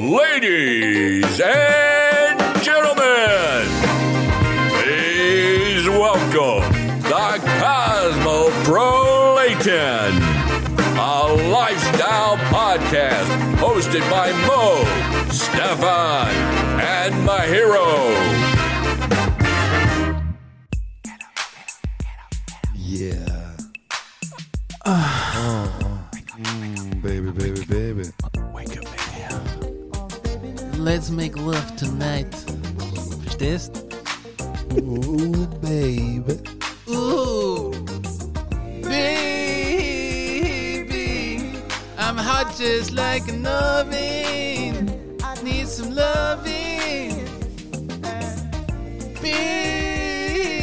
Ladies and gentlemen, please welcome the Cosmo Cosmopolitan, a lifestyle podcast hosted by Mo, Stefan, and my Mahiro. Let's make love tonight. Verstehst? Ooh, baby. Ooh, baby, I'm hot just like an oven. I need some loving, baby.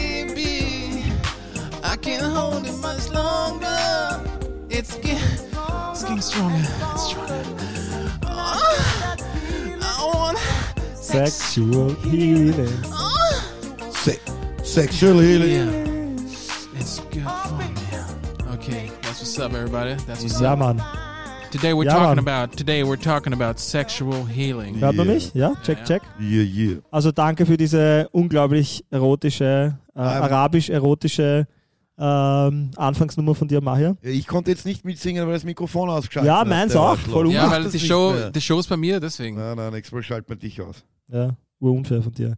I can't hold it much longer. It's getting, it's getting stronger, it's stronger. Sexual healing. Se sexual healing. Yeah, it's good fun, man. Okay, that's what's up, everybody. That's what's Ja, up. Mann. Today we're Ja, talking Mann. about today we're talking about sexual healing. Hört man Yeah. mich? Ja, check, Ja. check. Yeah, yeah. Also danke für diese unglaublich erotische, äh, arabisch-erotische ähm, Anfangsnummer von dir, Mahir. Ja, Ich konnte jetzt nicht mitsingen, weil das Mikrofon ausgeschaltet Ja, hat, meins auch. Voll Ja, weil die Show, mehr. die Show ist bei mir, deswegen. Nein, nein, nächstes Mal schaltet man dich aus. Ja, urunfair von dir.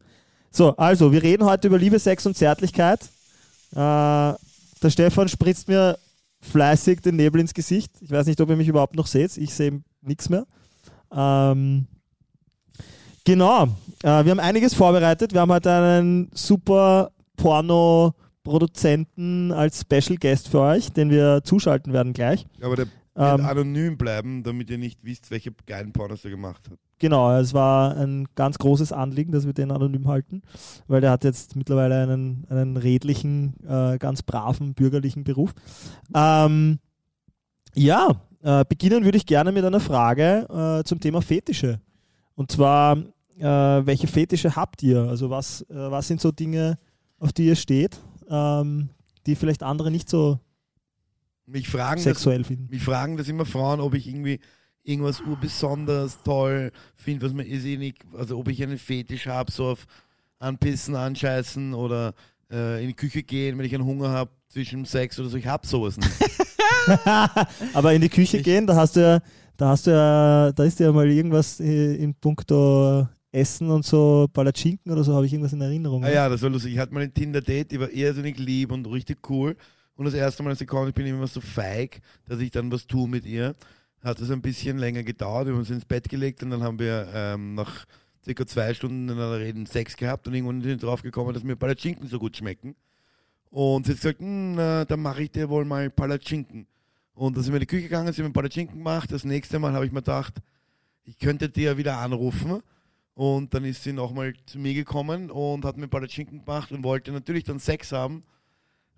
So, also, wir reden heute über Liebe, Sex und Zärtlichkeit. Äh, der Stefan spritzt mir fleißig den Nebel ins Gesicht. Ich weiß nicht, ob ihr mich überhaupt noch seht. Ich sehe nichts mehr. Ähm, genau. Äh, wir haben einiges vorbereitet. Wir haben heute einen super Porno-Produzenten als Special Guest für euch, den wir zuschalten werden gleich. Ja, Aber der Ähm, anonym bleiben, damit ihr nicht wisst, welche geilen Pornos er gemacht hat. Genau, es war ein ganz großes Anliegen, dass wir den anonym halten, weil der hat jetzt mittlerweile einen, einen redlichen, äh, ganz braven, bürgerlichen Beruf. Ähm, ja, äh, beginnen würde ich gerne mit einer Frage äh, zum Thema Fetische. Und zwar, äh, welche Fetische habt ihr? Also was, äh, was sind so Dinge, auf die ihr steht, ähm, die vielleicht andere nicht so Mich fragen, das, sexuell finden? mich fragen das immer Frauen, ob ich irgendwie irgendwas urbesonders toll finde, was man ist eh nicht, also ob ich einen Fetisch habe, so auf Anpissen, Anscheißen oder äh, in die Küche gehen, wenn ich einen Hunger habe zwischen Sex oder so. Ich habe sowas nicht. Aber in die Küche Ich- gehen, da hast du ja, da hast du ja, da ist ja mal irgendwas äh, in puncto Essen und so, Palatschinken oder so, habe ich irgendwas in Erinnerung. Ah ne? ja, das war lustig. Ich hatte mal ein Tinder-Date, die war irrsinnig lieb und richtig cool. Und das erste Mal, als sie kam, ich bin immer so feig, dass ich dann was tue mit ihr. Hat es ein bisschen länger gedauert. Wir haben uns ins Bett gelegt und dann haben wir ähm, nach circa zwei Stunden in einer Rede Sex gehabt und irgendwann sind wir drauf gekommen, dass mir Palatschinken so gut schmecken. Und sie hat gesagt, "Hm, na, dann mache ich dir wohl mal Palatschinken. Und dann sind wir in die Küche gegangen, sie haben Palatschinken gemacht. Das nächste Mal habe ich mir gedacht, ich könnte dir wieder anrufen. Und dann ist sie nochmal zu mir gekommen und hat mir Palatschinken gemacht und wollte natürlich dann Sex haben.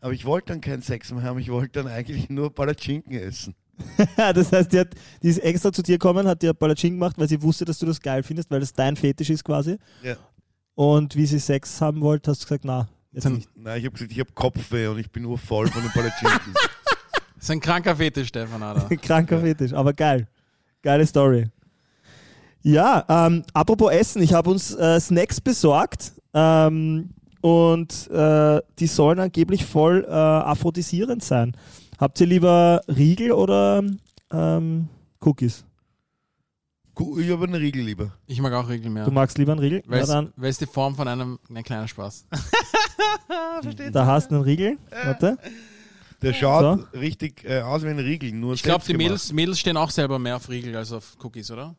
Aber ich wollte dann keinen Sex mehr haben, ich wollte dann eigentlich nur Palatschinken essen. das heißt, die, hat, die ist extra zu dir gekommen, hat dir Palatschinken gemacht, weil sie wusste, dass du das geil findest, weil das dein Fetisch ist quasi. Ja. Und wie sie Sex haben wollte, hast du gesagt, na, jetzt nicht. Nein, ich habe gesagt, ich habe Kopfweh und ich bin nur voll von den Palatschinken. Das ist ein kranker Fetisch, Stefan, Alter. Kranker Ja. Fetisch, aber geil. Geile Story. Ja, ähm, apropos Essen, ich habe uns äh, Snacks besorgt ähm, und äh, die sollen angeblich voll äh, aphrodisierend sein. Habt ihr lieber Riegel oder ähm, Cookies? Ich habe einen Riegel lieber. Ich mag auch Regeln mehr. Du magst lieber einen Riegel? Weil Ja, es, die Form von einem, ein kleiner Spaß. da hast du einen Riegel. Warte. Der schaut richtig äh, aus wie ein Riegel, nur Ich glaube, die Mädels, Mädels stehen auch selber mehr auf Riegel als auf Cookies, oder?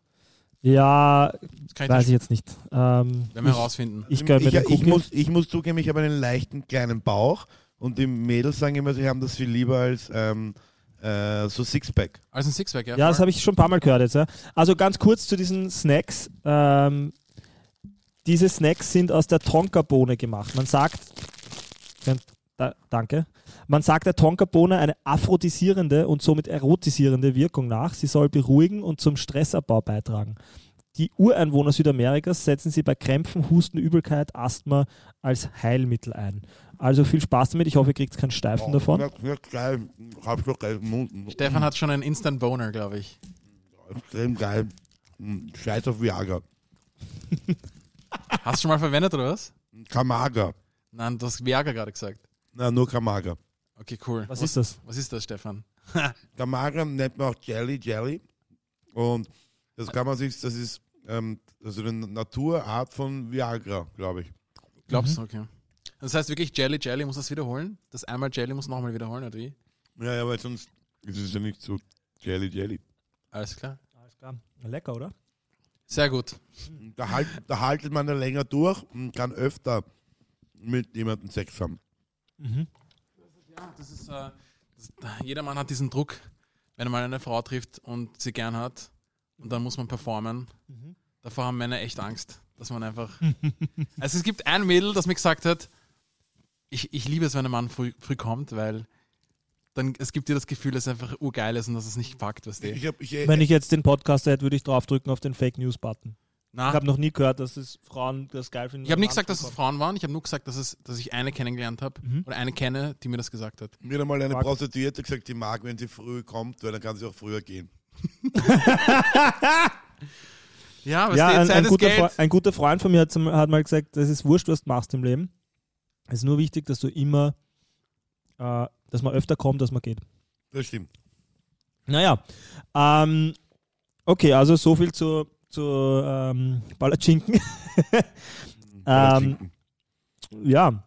Ja, ich weiß ich jetzt nicht. Ähm, werden wir ich herausfinden. ich ich, den ich, Cookie. muss, ich muss zugeben, ich habe einen leichten kleinen Bauch und die Mädels sagen immer, sie haben das viel lieber als ähm, äh, so Sixpack. Also ein Sixpack, ja. Ja, das habe ich schon ein paar Mal gehört jetzt. Ja. Also ganz kurz zu diesen Snacks. Ähm, diese Snacks sind aus der Tonkabohne gemacht. Man sagt, da, danke, man sagt der Tonkabohne eine aphrodisierende und somit erotisierende Wirkung nach. Sie soll beruhigen und zum Stressabbau beitragen. Die Ureinwohner Südamerikas setzen sie bei Krämpfen, Husten, Übelkeit, Asthma als Heilmittel ein. Also viel Spaß damit. Ich hoffe, ihr kriegt keinen Steifen davon. Ja, ja, geil. Hab ich doch geil. Stefan hat schon einen Instant Boner, glaube ich. Extrem geil. Scheiß auf Viagra. Hast du schon mal verwendet oder was? Kamaga. Nein, du hast Viagra gerade gesagt. Na, nur Kamaga. Okay, cool. Was ist das? Was ist das, Stefan? Kamaga nennt man auch Jelly, Jelly. Und das kann man sich, das ist ähm, also eine Naturart von Viagra, glaube ich. Glaubst du? Okay. Das heißt wirklich Jelly, Jelly muss das wiederholen? Das einmal Jelly muss nochmal wiederholen, oder wie? Ja, ja, weil sonst ist es ja nicht so Jelly, Jelly. Alles klar. Alles klar. Lecker, oder? Sehr gut. Da, halt, da haltet man dann länger durch und kann öfter mit jemandem Sex haben. Mhm. Ja, das ist, äh, das, jeder Mann hat diesen Druck, wenn er mal eine Frau trifft und sie gern hat und dann muss man performen. Mhm. Davor haben Männer echt Angst, dass man einfach. also es gibt ein Mädel, das mir gesagt hat, ich, ich liebe es, wenn ein Mann früh, früh kommt, weil dann es gibt dir das Gefühl, dass es einfach urgeil ist und dass es nicht packt, was Ich du. hab, ich, Wenn ich jetzt den Podcast hätte, würde ich draufdrücken auf den Fake News Button. Ich Na, habe noch nie gehört, dass es Frauen das geil finden. ich habe nicht gesagt, dass es. Frauen waren. Ich habe nur gesagt, dass, es, dass ich eine kennengelernt habe Mhm. oder eine kenne, die mir das gesagt hat. mir hat einmal eine Fuck. Prostituierte gesagt, die mag, wenn sie früh kommt, weil dann kann sie auch früher gehen. Ja, was Ja, ein, Zeit ein, ist guter Geld. Fre- ein guter Freund von mir hat, zum, hat mal gesagt, das ist wurscht, was du machst im Leben. Es ist nur wichtig, dass du immer, äh, dass man öfter kommt, dass man geht. Das stimmt. Naja, ähm, okay, also so viel zu, zu ähm, Palatschinken. ähm, ja,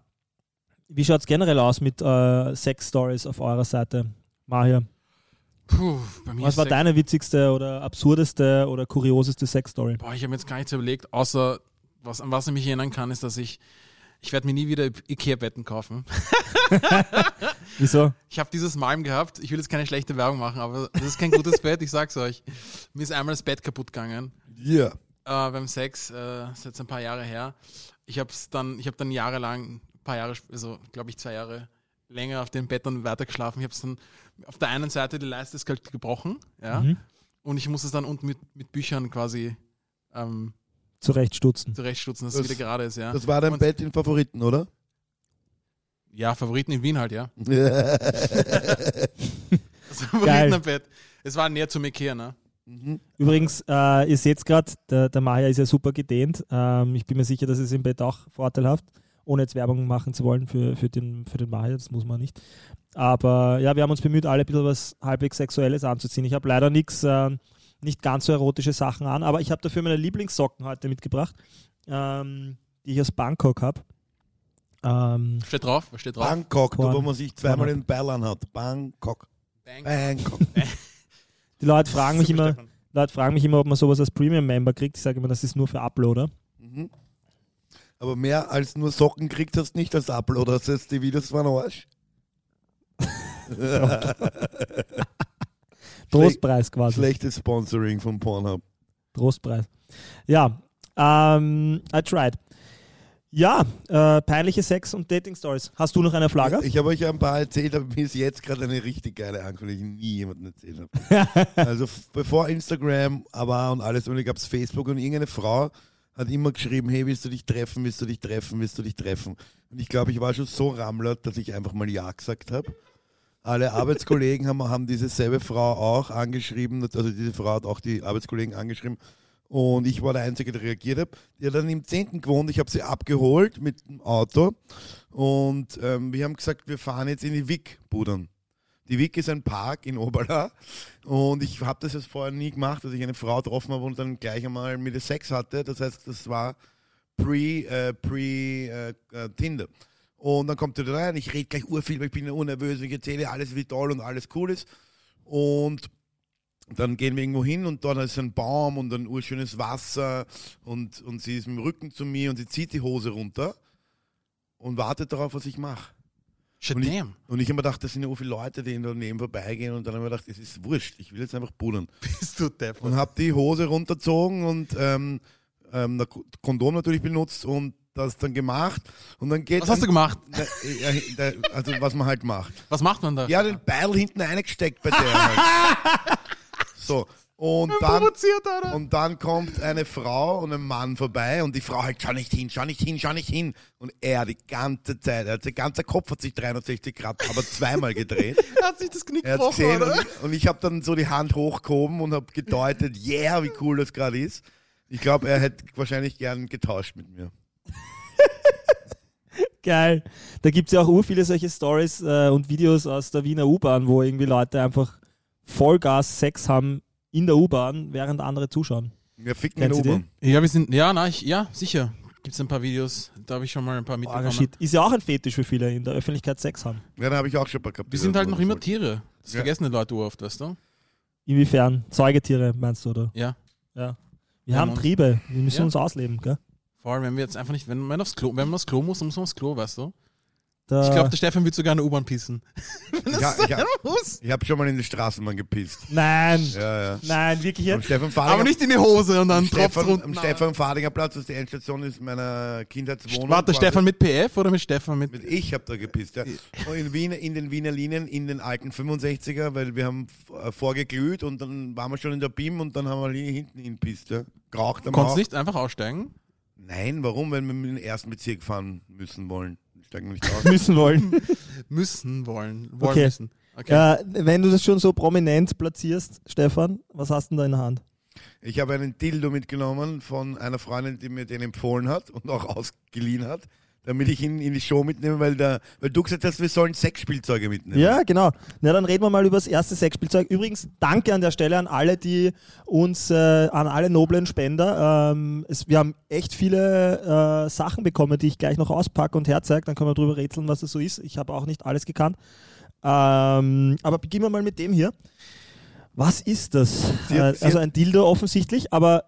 wie schaut es generell aus mit äh, Sex-Stories auf eurer Seite? Puh, mir was war deine witzigste oder absurdeste oder kurioseste Sex-Story? Boah, ich habe jetzt gar nichts überlegt, außer was, an was ich mich erinnern kann, ist, dass ich, ich werde mir nie wieder Ikea-Betten kaufen. Wieso? Ich habe dieses Malm gehabt, ich will jetzt keine schlechte Werbung machen, aber das ist kein gutes Bett, ich sag's euch. Mir ist einmal das Bett kaputt gegangen Ja. äh, beim Sex, äh, ist jetzt ein paar Jahre her. Ich habe dann, ich habe dann jahrelang, ein paar Jahre, also glaube ich zwei Jahre länger auf dem Bett dann weiter geschlafen. Ich habe dann auf der einen Seite die Leiste ist halt gebrochen, ja, Mhm. und ich muss es dann unten mit, mit Büchern quasi ähm, Zurechtstutzen. zurechtstutzen, dass Das- es wieder gerade ist, ja. Das war dein Und- Bett in Favoriten, oder? Ja, Favoriten in Wien halt, ja. Geil. Favoriten am Bett. Es war näher zum Ikea, ne? Mhm. Übrigens, äh, ihr seht gerade, der, der Maya ist ja super gedehnt. Ähm, ich bin mir sicher, dass es im Bett auch vorteilhaft, ohne jetzt Werbung machen zu wollen für, für, den, für den Maya, das muss man nicht. Aber ja, wir haben uns bemüht, alle ein bisschen was halbwegs Sexuelles anzuziehen. Ich habe leider nichts, äh, nicht ganz so erotische Sachen an, aber ich habe dafür meine Lieblingssocken heute mitgebracht, ähm, die ich aus Bangkok habe. Ähm, Steht drauf, was steht drauf? Bangkok, da wo man sich zweimal in Ballern hat. Bangkok. Bang. Bangkok. die Leute fragen mich immer, Stefan. Leute fragen mich immer, ob man sowas als Premium-Member kriegt. Ich sage immer, das ist nur für Uploader. Mhm. Aber mehr als nur Socken kriegt hast du nicht als Upload. Das heißt, die Videos waren Arsch. Trostpreis quasi. Schlechtes Sponsoring von Pornhub. Trostpreis. Ja, ähm, I tried. Ja, äh, peinliche Sex- und Dating-Stories. Hast du noch eine Flagge? Ich habe euch ein paar erzählt, aber mir ist jetzt gerade eine richtig geile Ankündigung, die ich nie jemandem erzählt habe. also bevor Instagram war und alles, und gab es Facebook und irgendeine Frau hat immer geschrieben, hey, willst du dich treffen, willst du dich treffen, willst du dich treffen? Und ich glaube, ich war schon so rammlert, dass ich einfach mal Ja gesagt habe. Alle Arbeitskollegen haben, haben diese selbe Frau auch angeschrieben, also diese Frau hat auch die Arbeitskollegen angeschrieben und ich war der Einzige, der reagiert hat. Die hat dann im 10. gewohnt, ich habe sie abgeholt mit dem Auto und ähm, wir haben gesagt, wir fahren jetzt in die Wick, Budern. Die Wick ist ein Park in Oberla und ich habe das jetzt vorher nie gemacht, dass ich eine Frau getroffen habe und dann gleich einmal mit ihr Sex hatte. Das heißt, das war pre, äh, pre äh, äh, Tinder. Und dann kommt er da rein, ich rede gleich urviel, weil ich bin ja unnervös, ich erzähle alles, wie toll und alles cool ist. Und dann gehen wir irgendwo hin und dort ist ein Baum und ein urschönes Wasser und, und sie ist mit dem Rücken zu mir und sie zieht die Hose runter und wartet darauf, was ich mache. Und ich-. Und ich habe mir gedacht, das sind ja so viele Leute, die daneben vorbeigehen und dann habe ich mir gedacht, es ist wurscht, ich will jetzt einfach buddeln. Bist du Depp. Und habe die Hose runtergezogen und ähm, ähm, das Kondom natürlich benutzt und das dann gemacht und dann geht Was hast du gemacht? Also was man halt macht. Was macht man da? Ja, den Beil hinten eingesteckt bei der. Halt. So, Und dann, und dann kommt eine Frau und ein Mann vorbei und die Frau halt, schau nicht hin, schau nicht hin, schau nicht hin. Und er die ganze Zeit, er hat, sein ganzer Kopf hat sich 360 Grad, aber zweimal gedreht. Er hat sich das Knick Er gebrochen, gesehen oder? und, und ich habe dann so die Hand hochgehoben und habe gedeutet, yeah, wie cool das gerade ist. Ich glaube, er hätte wahrscheinlich gern getauscht mit mir. Geil. Da gibt es ja auch ur viele solche Stories äh, und Videos aus der Wiener U-Bahn, wo irgendwie Leute einfach Vollgas Sex haben in der U-Bahn, während andere zuschauen. Wir ficken in Kennst der du U-Bahn. Ja, wir sind, ja, na, ich, ja, sicher. Gibt es ein paar Videos, da habe ich schon mal ein paar Oh, mitbekommen. shit. Ist ja auch ein Fetisch für viele, in der Öffentlichkeit Sex haben. Ja, da habe ich auch schon ein paar gehabt. wir sind halt noch immer Tiere. Tiere. Das Ja. vergessen die Leute oft, weißt du? Inwiefern? Säugetiere, meinst du, oder? Ja. Ja. Wir Ja, haben Mann. Triebe. Wir müssen Ja. uns ausleben, gell? Vor allem, wenn wir jetzt einfach nicht, wenn man aufs Klo, wenn man aufs Klo muss, dann muss man aufs Klo, weißt du? Da, Ich glaube, der Stefan wird sogar in der U-Bahn pissen. Ich, ha- ich, ha- muss. ich habe schon mal in die Straßenbahn gepisst. nein, Ja, ja. nein, wirklich jetzt? Aber nicht in die Hose und dann am tropft Stefan, runter. am Stefan Fadinger Platz, das ist die Endstation ist meiner Kindheitswohnung. Warte, quasi. Stefan mit PF oder mit Stefan mit. Mit ich habe da gepisst, ja. Und in, Wien, in den Wiener Linien, in den alten 65er, weil wir haben äh, vorgeglüht und dann waren wir schon in der BIM und dann haben wir hier hinten hin pisst, ja. Geraucht am Konntest nicht einfach aussteigen? Nein, warum? Wenn wir mit dem ersten Bezirk fahren müssen wollen. Steigen wir nicht aus. müssen wollen. Müssen wollen. Wollen Okay. müssen. Okay. äh, wenn du das schon so prominent platzierst, Stefan, was hast du denn da in der Hand? Ich habe einen Dildo mitgenommen von einer Freundin, die mir den empfohlen hat und auch ausgeliehen hat, damit ich ihn in die Show mitnehme, weil, der, weil du gesagt hast, wir sollen Sexspielzeuge mitnehmen. Ja, genau. Na, dann reden wir mal über das erste Sexspielzeug. Übrigens, danke an der Stelle an alle, die uns, äh, an alle noblen Spender. Ähm, es, wir haben echt viele äh, Sachen bekommen, die ich gleich noch auspacke und herzeige. Dann können wir drüber rätseln, was das so ist. Ich habe auch nicht alles gekannt. Ähm, aber beginnen wir mal mit dem hier. Was ist das? Hat- äh, also ein Dildo offensichtlich, aber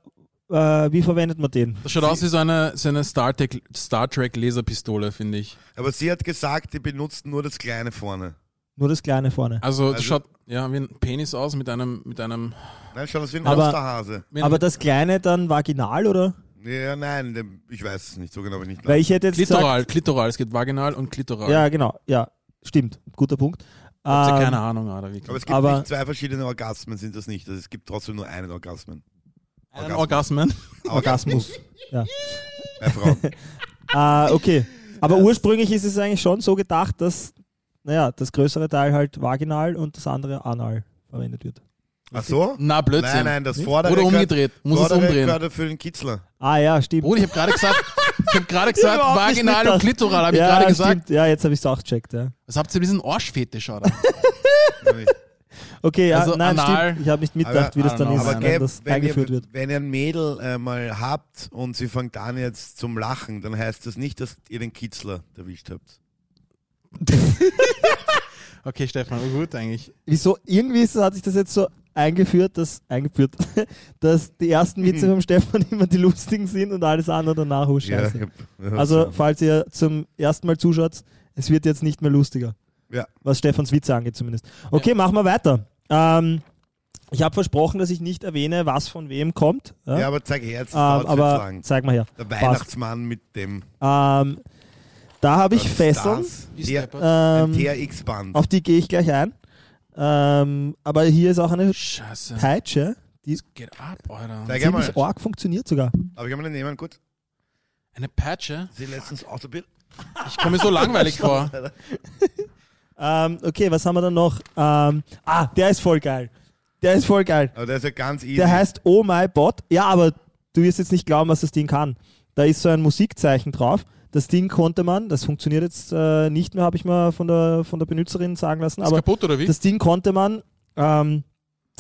äh, wie verwendet man den? Das schaut aus wie so eine, so eine Star, Trek, Star Trek Laserpistole, finde ich. Aber sie hat gesagt, die benutzt nur das Kleine vorne. Nur das Kleine vorne. Also, das Also- schaut ja wie ein Penis aus mit einem, mit einem. Nein, schaut aus wie ein Aber- Osterhase. Aber das Kleine dann vaginal, oder? Ja, nein, ich weiß es nicht, so genau ich nicht. Weil ich hätte jetzt Klitoral, gesagt, Klitoral. Es geht vaginal und Klitoral. Ja, genau. Ja, stimmt. Guter Punkt. Habt ihr Ähm, keine Ahnung, oder wirklich? Aber es gibt Aber- nicht zwei verschiedene Orgasmen, sind das nicht. Also es gibt trotzdem nur einen Orgasmen. Orgasmen. Orgasmus. ja. Bei. Äh, okay. Aber ursprünglich ist es eigentlich schon so gedacht, dass, naja, das größere Teil halt vaginal und das andere anal verwendet wird. Ach so? Na, Blödsinn. Nein, nein, das vordere Oder gehört- umgedreht. Muss es umdrehen. gehört für den Kitzler. Ah ja, stimmt. Bruder, ich habe gerade gesagt, ich habe gerade gesagt, vaginal und. Klitoral, habe ich ja, gerade gesagt. stimmt. Ja, jetzt habe ich es auch gecheckt. Ja. Was habt ihr mit diesem Arschfetisch, oder? Okay, ja, Also nein, anal- stimmt. Ich habe nicht mitgedacht, Aber- wie das dann ist, Aber wenn das wenn, eingeführt ihr, wird. wenn ihr ein Mädel äh, mal habt und sie fängt an jetzt zum Lachen, dann heißt das nicht, dass ihr den Kitzler erwischt habt. Okay, Stefan, gut eigentlich. Wieso? Irgendwie ist, hat sich das jetzt so eingeführt, dass, eingeführt, dass die ersten Witze vom Stefan immer die lustigen sind und alles andere danach, oh Scheiße. ich hab- Also, falls ihr zum ersten Mal zuschaut, es wird jetzt nicht mehr lustiger. Ja. Was Stefans Witze angeht zumindest. Okay, machen wir weiter. Ähm, ich habe versprochen, dass ich nicht erwähne, was von wem kommt. Ja? ja, aber zeig her, jetzt ähm, aber lang. zeig mal her. Der Weihnachtsmann mit dem Ähm, da habe ich das Fesseln. Das, Ähm, TRX-Band. auf die gehe ich gleich ein. Ähm, aber hier ist auch eine Scheiße. Peitsche, die Geht ab, Alter. Zeig ziemlich arg funktioniert sogar. Aber ich kann mir den nehmen kurz. Eine Patsche? Sie letztens ausprobiert. Ich komme mir so langweilig vor. Ähm, okay, was haben wir dann noch? Ähm, ah, der ist voll geil. Der ist voll geil. Aber der ist ja ganz easy. Der heißt Oh My Bot. Ja, aber du wirst jetzt nicht glauben, was das Ding kann. Da ist so ein Musikzeichen drauf. Das Ding konnte man, das funktioniert jetzt äh, nicht mehr, habe ich mal von der, von der Benutzerin sagen lassen, Ist aber kaputt oder wie? das Ding konnte man ähm,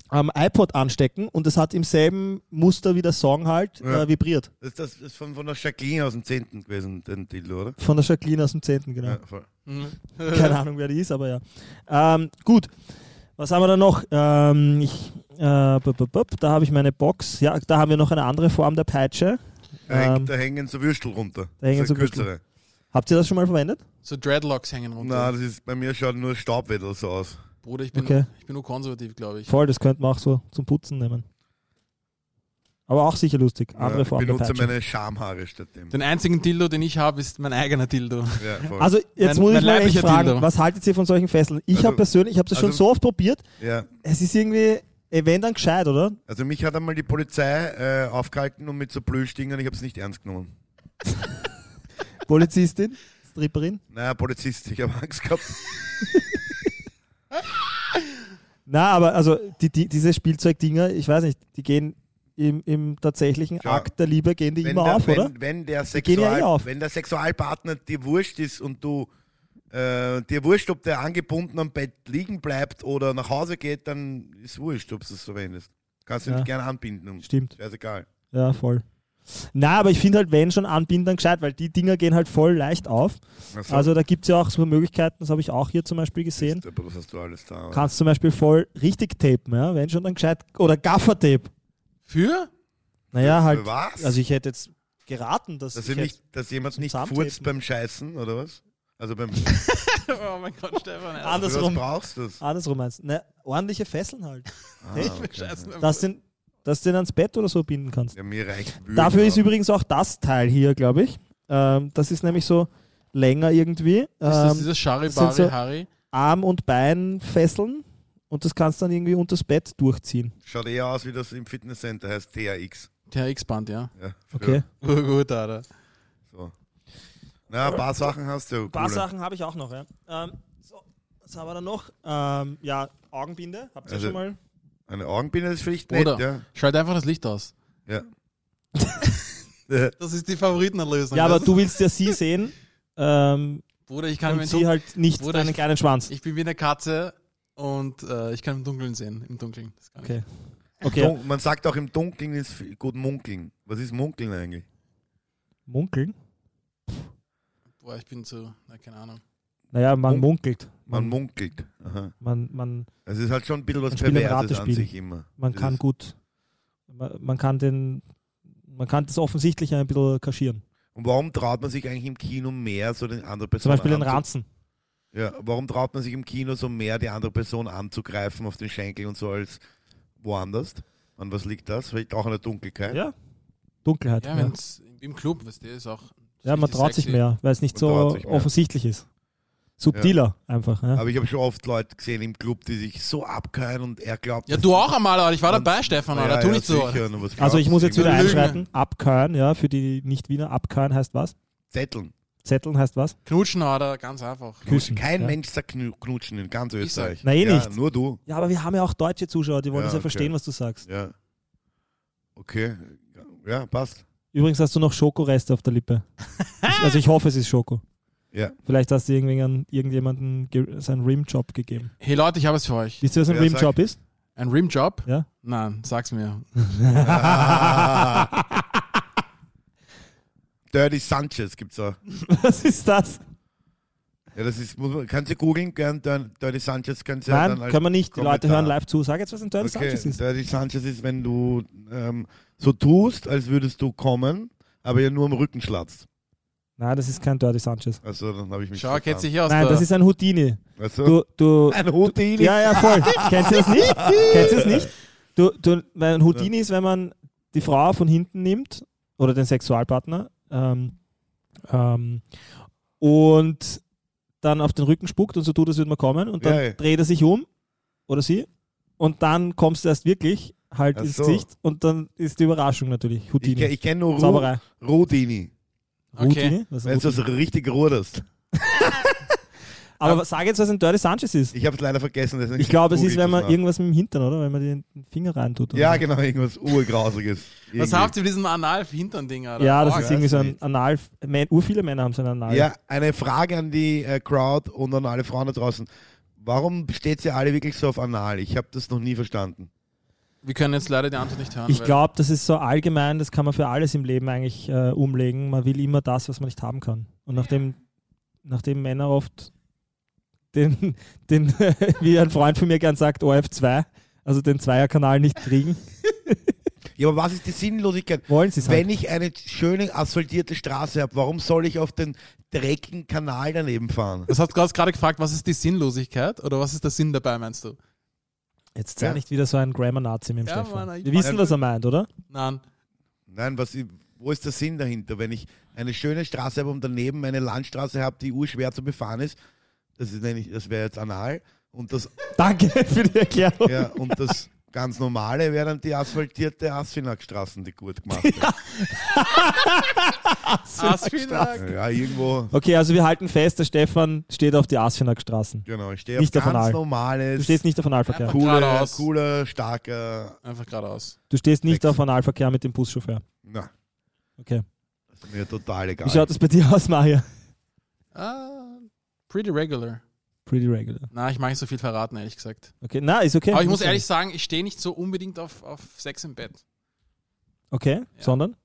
am iPod anstecken und es hat im selben Muster wie der Song halt Ja. äh, vibriert. Das ist, das ist von, von der Jacqueline aus dem 10. gewesen, den Dildo, oder? Von der Jacqueline aus dem 10. genau. Ja, voll. Mhm. Keine Ahnung, wer die ist, aber ja. Ähm, gut, was haben wir da noch? Ähm, ich, äh, da habe ich meine Box. Ja, da haben wir noch eine andere Form der Peitsche. Da, hängt, Ähm, da hängen so Würstel runter. da hängen so so Würstel. kürzere. Habt ihr das schon mal verwendet? So Dreadlocks hängen runter. Na, das ist bei mir schaut nur Staubwedel so aus. Bruder, ich bin, Okay. ich bin nur konservativ, glaube ich. Voll, das könnte man auch so zum Putzen nehmen. Aber auch sicher lustig. Andere ja, ich Form der benutze meine Schamhaare statt dem. Den einzigen Dildo, den ich habe, ist mein eigener Dildo. Ja. Also jetzt Mein- muss ich mal echt fragen, Dildo. was haltet ihr von solchen Fesseln? Ich Also- habe persönlich, ich habe das schon also- so oft probiert, ja. es ist irgendwie, wenn dann gescheit, oder? Also mich hat einmal die Polizei äh, aufgehalten und mit so Plüschdingern, ich habe es nicht ernst genommen. Polizistin, Stripperin. Naja, Polizist, ich habe Angst gehabt. Na, aber also die, die, diese Spielzeugdinger, ich weiß nicht, die gehen im, im tatsächlichen Schau, Akt der Liebe gehen die immer der, auf, wenn, oder? Wenn der, gehen ja eh Sexual, auf. wenn der Sexualpartner dir wurscht ist und du äh, dir wurscht, ob der angebunden am Bett liegen bleibt oder nach Hause geht, dann ist wurscht, ob du es verwendest. Kannst du Ja. nicht gerne anbinden. Und Stimmt. Ist egal. Ja, voll. Na, aber ich finde halt, wenn schon anbinden, dann gescheit, weil die Dinger gehen halt voll leicht auf. So. Also da gibt es ja auch so Möglichkeiten, das habe ich auch hier zum Beispiel gesehen. Aber was hast du alles da? Kannst zum Beispiel voll richtig tapen, ja, wenn schon dann gescheit. Oder Gaffertape. Für? Naja, halt. Was? Also ich hätte jetzt geraten, dass, dass, ich nicht, dass jemand nicht furzt beim Scheißen, oder was? Also beim oh mein Gott, Stefan. was andersrum, brauchst du andersrum meinst. Ne, ordentliche Fesseln halt. Ah, Hey, okay. Dass du den, dass du den ans Bett oder so binden kannst. Ja, mir reicht Wühlen, Dafür ist übrigens auch das Teil hier, glaube ich. Ähm, das ist nämlich so länger irgendwie. Ist das Ähm, dieses das Charibari sind so-? Arm- und Beinfesseln und das kannst du dann irgendwie unters Bett durchziehen. Schaut eher aus wie das im Fitnesscenter heißt THX. THX-Band, ja. Ja, Okay. Urgut, Alter. So. Na, ein paar Sachen hast du. Ein paar coole. Sachen habe ich auch noch. Ja. Ähm, so, was haben wir da noch? Ähm, ja, Augenbinde. Habt ihr Also- schon mal? Eine Augenbinde ist vielleicht nett, Oder ja. schalt einfach das Licht aus. ja. Das ist die Favoritenlösung. Ja, aber Das- du willst ja sie sehen ähm, Bruder, ich kann und sie halt nicht Bruder, einen ich- kleinen Schwanz. ich bin wie eine Katze und äh, ich kann im Dunkeln sehen. Im Dunkeln. Das kann Okay. Okay. Dun- Man sagt auch im Dunkeln ist gut munkeln. Was ist munkeln eigentlich? Munkeln? Boah, ich bin zu, na, keine Ahnung. Naja, man Munk- munkelt. Man Man, munkelt. Aha. man, man, Es ist halt schon ein bisschen was Perverses an sich immer. man Das kann gut, man, man kann den, man kann das offensichtlich ein bisschen kaschieren. Und warum traut man sich eigentlich im Kino mehr so den andere Person Zum Beispiel den Ranzen. Ja, warum traut man sich im Kino so mehr die andere Person anzugreifen auf den Schenkel und so als woanders? An was liegt das? Vielleicht auch an der Dunkelheit? Ja. Dunkelheit. Ja, Ja, wenn's im Club, weißt du, ist auch. ja man traut sich sexy. mehr, weil es nicht Man so sich offensichtlich ist. Subtiler einfach. Ja. Aber ich habe schon oft Leute gesehen im Club, die sich so abgehören und er glaubt. Ja, du auch einmal, Alter. Ich war dabei, Stefan, Ja, Alter. Tu ja, nicht so. was Also ich muss jetzt wieder einschreiten. Abkören, ja, für die Nicht-Wiener. Abkören heißt was? Zetteln. Zetteln heißt was? Knutschen, Alter, ganz einfach. Küssen. Kein ja. Mensch sagt knu- knutschen in ganz Österreich. Na, eh ja, nicht. Nur du. Ja, aber wir haben ja auch deutsche Zuschauer, die wollen Ja, das ja okay. verstehen, was du sagst. Ja. Okay. Ja, passt. Übrigens hast du noch Schokoreste auf der Lippe. Ich- also ich hoffe, es ist Schoko. Ja. Vielleicht hast du irgendjemanden, irgendjemanden ge- seinen Rimjob gegeben. Hey Leute, ich habe es für euch. Wisst ihr, was ein Ja, Rimjob ist? Ein Rimjob? Ja. Nein, sag's mir. Dirty Sanchez gibt's auch. was ist das? Ja, das ist, muss man, kannst du googeln, gern Dir- Dirty Sanchez kannst du ja Nein, dann als können wir nicht. Die Leute Kommentar. hören live zu. Sag jetzt, was ein Dirty Okay, Sanchez ist. Dirty Sanchez ist, wenn du ähm, so tust, als würdest du kommen, aber ja nur am Rücken schlatzt. Nein, das ist kein Dirty Sanchez. Also dann habe ich mich Schau, kennt vertan. sich hier aus Nein, der... das ist ein Houdini. Also, Du, du, ein Houdini. ja, ja, voll. Kennst du das nicht? Kennst du das nicht? Du, du, weil ein Houdini ist, wenn man die Frau von hinten nimmt oder den Sexualpartner ähm, ähm, und dann auf den Rücken spuckt und so tut, als würde man kommen und dann Ja, ja. dreht er sich um oder sie und dann kommst du erst wirklich halt Ach ins so. Gesicht und dann ist die Überraschung natürlich. Ich, Houdini. ke- ich kenne nur Ru Zauberei. Rudini. Okay. Ist Wenn du das richtig ruderst. Aber sag jetzt, was ein Dirty Sanchez ist. Ich habe es leider vergessen. deswegen Ich glaube, es ist, wenn man nach. irgendwas mit dem Hintern, oder? Wenn man den Finger reintut. oder Ja, so. genau, irgendwas urgrausliges. Was habt ihr mit diesem Anal-Hintern-Ding? Ja, das Boah, ist irgendwie so ein. Anal. Ur viele Männer haben so ein Anal. Ja, eine Frage an die äh, Crowd und an alle Frauen da draußen. Warum steht ihr alle wirklich so auf Anal? Ich habe das noch nie verstanden. Wir können jetzt leider die Antwort nicht hören. Ich glaube, das ist so allgemein, das kann man für alles im Leben eigentlich äh, umlegen. Man will immer das, was man nicht haben kann. Und nachdem, nachdem Männer oft den, den wie ein Freund von mir gern sagt, OF2, also den Zweierkanal nicht kriegen, Ja, aber was ist die Sinnlosigkeit? wollen sie es halt. Wenn ich eine schöne asphaltierte Straße habe, warum soll ich auf den dreckigen Kanal daneben fahren? Das hast du gerade gefragt, was ist die Sinnlosigkeit oder was ist der Sinn dabei, meinst du? Jetzt sei Ja. nicht wieder so ein Grammar-Nazi mit dem Ja, Stefan. Mann, ich Wir wissen, was er meint, oder? Nein. Nein, was, wo ist der Sinn dahinter? Wenn ich eine schöne Straße habe und daneben eine Landstraße habe, die urschwer zu befahren ist, das, ist nämlich- das wäre jetzt anal. Und das, Danke für die Erklärung. ja, und das ganz normale wäre dann die asphaltierte Asfinag-Straßen, die gut gemacht wird. Asfinag. Ja, irgendwo. Okay, also wir halten fest, der Stefan steht auf die Asfinag-Straßen. Genau, ich stehe Nicht auf der ganz Fanal. normales, Du stehst nicht auf Analverkehr. Cooler, cooler, starker. Einfach geradeaus. Du stehst nicht Sechs. auf Analverkehr mit dem Buschauffeur. Na, Okay. das ist mir total egal. Wie schaut das bei dir aus, Mario? Ah, pretty regular. Pretty regular. Na, ich mag nicht so viel verraten, ehrlich gesagt. Okay, na, ist okay. Aber ich muss ehrlich sagen, ich stehe nicht so unbedingt auf, auf Sex im Bett. Okay, sondern?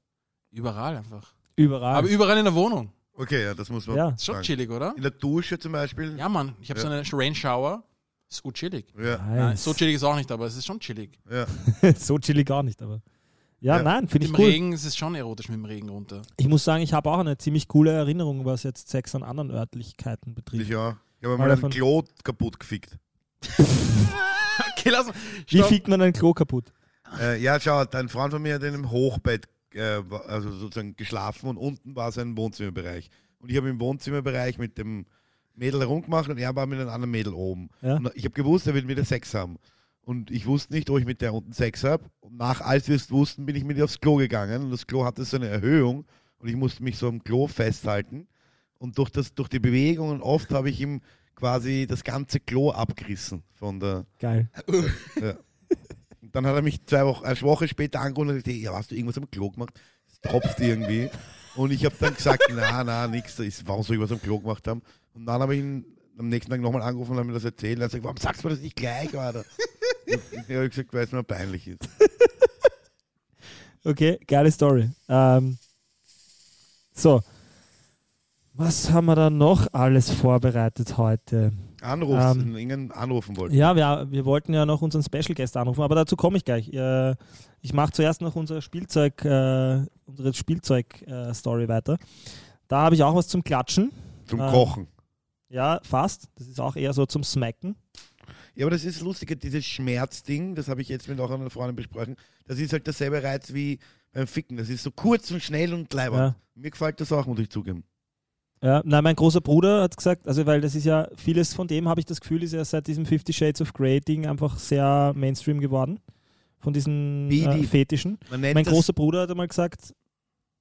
Überall einfach. Überall. Aber überall in der Wohnung. Okay, ja, das muss man Ja. Ist schon sagen. chillig, oder? In der Dusche zum Beispiel. Ja, Mann. Ich habe so eine Rain Shower. Ist gut chillig. Ja, Nein, nice. so chillig ist auch nicht, aber es ist schon chillig. ja. so chillig gar nicht, aber. Ja, Ja. nein, finde ich cool. Regen ist es schon erotisch mit dem Regen runter. Ich muss sagen, ich habe auch eine ziemlich coole Erinnerung, was jetzt Sex an anderen Örtlichkeiten betrifft. Ich auch. Ich habe Mal ein Klo kaputt gefickt. Okay, lass mal. Wie fickt man ein Klo kaputt? Äh, ja, schau, ein Freund von mir hat in einem Hochbett äh, also sozusagen geschlafen und unten war sein Wohnzimmerbereich. Und ich habe im Wohnzimmerbereich mit dem Mädel herumgemacht und er war mit einem anderen Mädel oben. Ja. Und ich habe gewusst, er wird mit der Sex haben. Und ich wusste nicht, ob ich mit der unten Sex habe. Und nach, als wir es wussten, bin ich mit ihr aufs Klo gegangen. Und das Klo hatte so eine Erhöhung. Und ich musste mich so am Klo festhalten. Und durch, das, durch die Bewegungen oft habe ich ihm quasi das ganze Klo abgerissen von der, Geil. ja. Und dann hat er mich zwei Wochen, eine Woche später angerufen und gesagt, ja, hast du irgendwas am Klo gemacht? Es tropft irgendwie. Und ich habe dann gesagt, na, na, nix, ist, warum soll ich was am Klo gemacht haben? Und dann habe ich ihn am nächsten Tag nochmal angerufen und habe mir das erzählt. Und er hat gesagt, warum sagst du mir das nicht gleich, Alter? Ich habe gesagt, weil es mir peinlich ist. Okay, geile Story. Ähm, so. Was haben wir da noch alles vorbereitet heute? Anruf, Ähm, irgendeinen anrufen wollte. Ja, wir, wir wollten ja noch unseren Special Guest anrufen, aber dazu komme ich gleich. Äh, ich mache zuerst noch unser Spielzeug, äh, unsere Spielzeug-Story weiter. Da habe ich auch was zum Klatschen. Zum ähm, Kochen. Ja, fast. Das ist auch eher so zum Smacken. Ja, aber das ist lustig, dieses Schmerzding, das habe ich jetzt mit auch einer Freundin besprochen, das ist halt derselbe Reiz wie beim Ficken. Das ist so kurz und schnell und leibend. Ja. Mir gefällt das auch, muss ich zugeben. Ja, nein, mein großer Bruder hat gesagt, also weil das ist ja, vieles von dem habe ich das Gefühl, ist ja seit diesem Fifty Shades of Grey Ding einfach sehr Mainstream geworden. Von diesen äh, Fetischen. Mein großer Bruder hat einmal gesagt,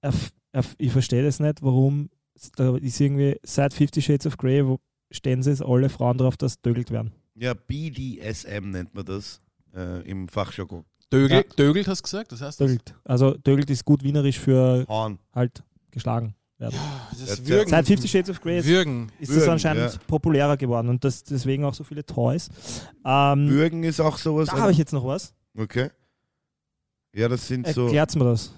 er, er, ich verstehe das nicht, warum, da ist irgendwie seit Fifty Shades of Grey, wo stehen sie es alle Frauen drauf, dass dögelt werden. Ja, BDSM nennt man das äh, im Fachjargon. Dögel, Ja. Dögelt hast du gesagt? Das heißt das? Dögelt. Also dögelt ist gut wienerisch für Horn. halt geschlagen werden. Das Ja, ist Würgen. Seit Fifty Shades of Grey ist, Würgen. ist das anscheinend ja. populärer geworden und das, deswegen auch so viele Toys. Ähm, Würgen ist auch sowas. da habe ich jetzt noch was. okay. Ja, das sind so. Erklärt mir das.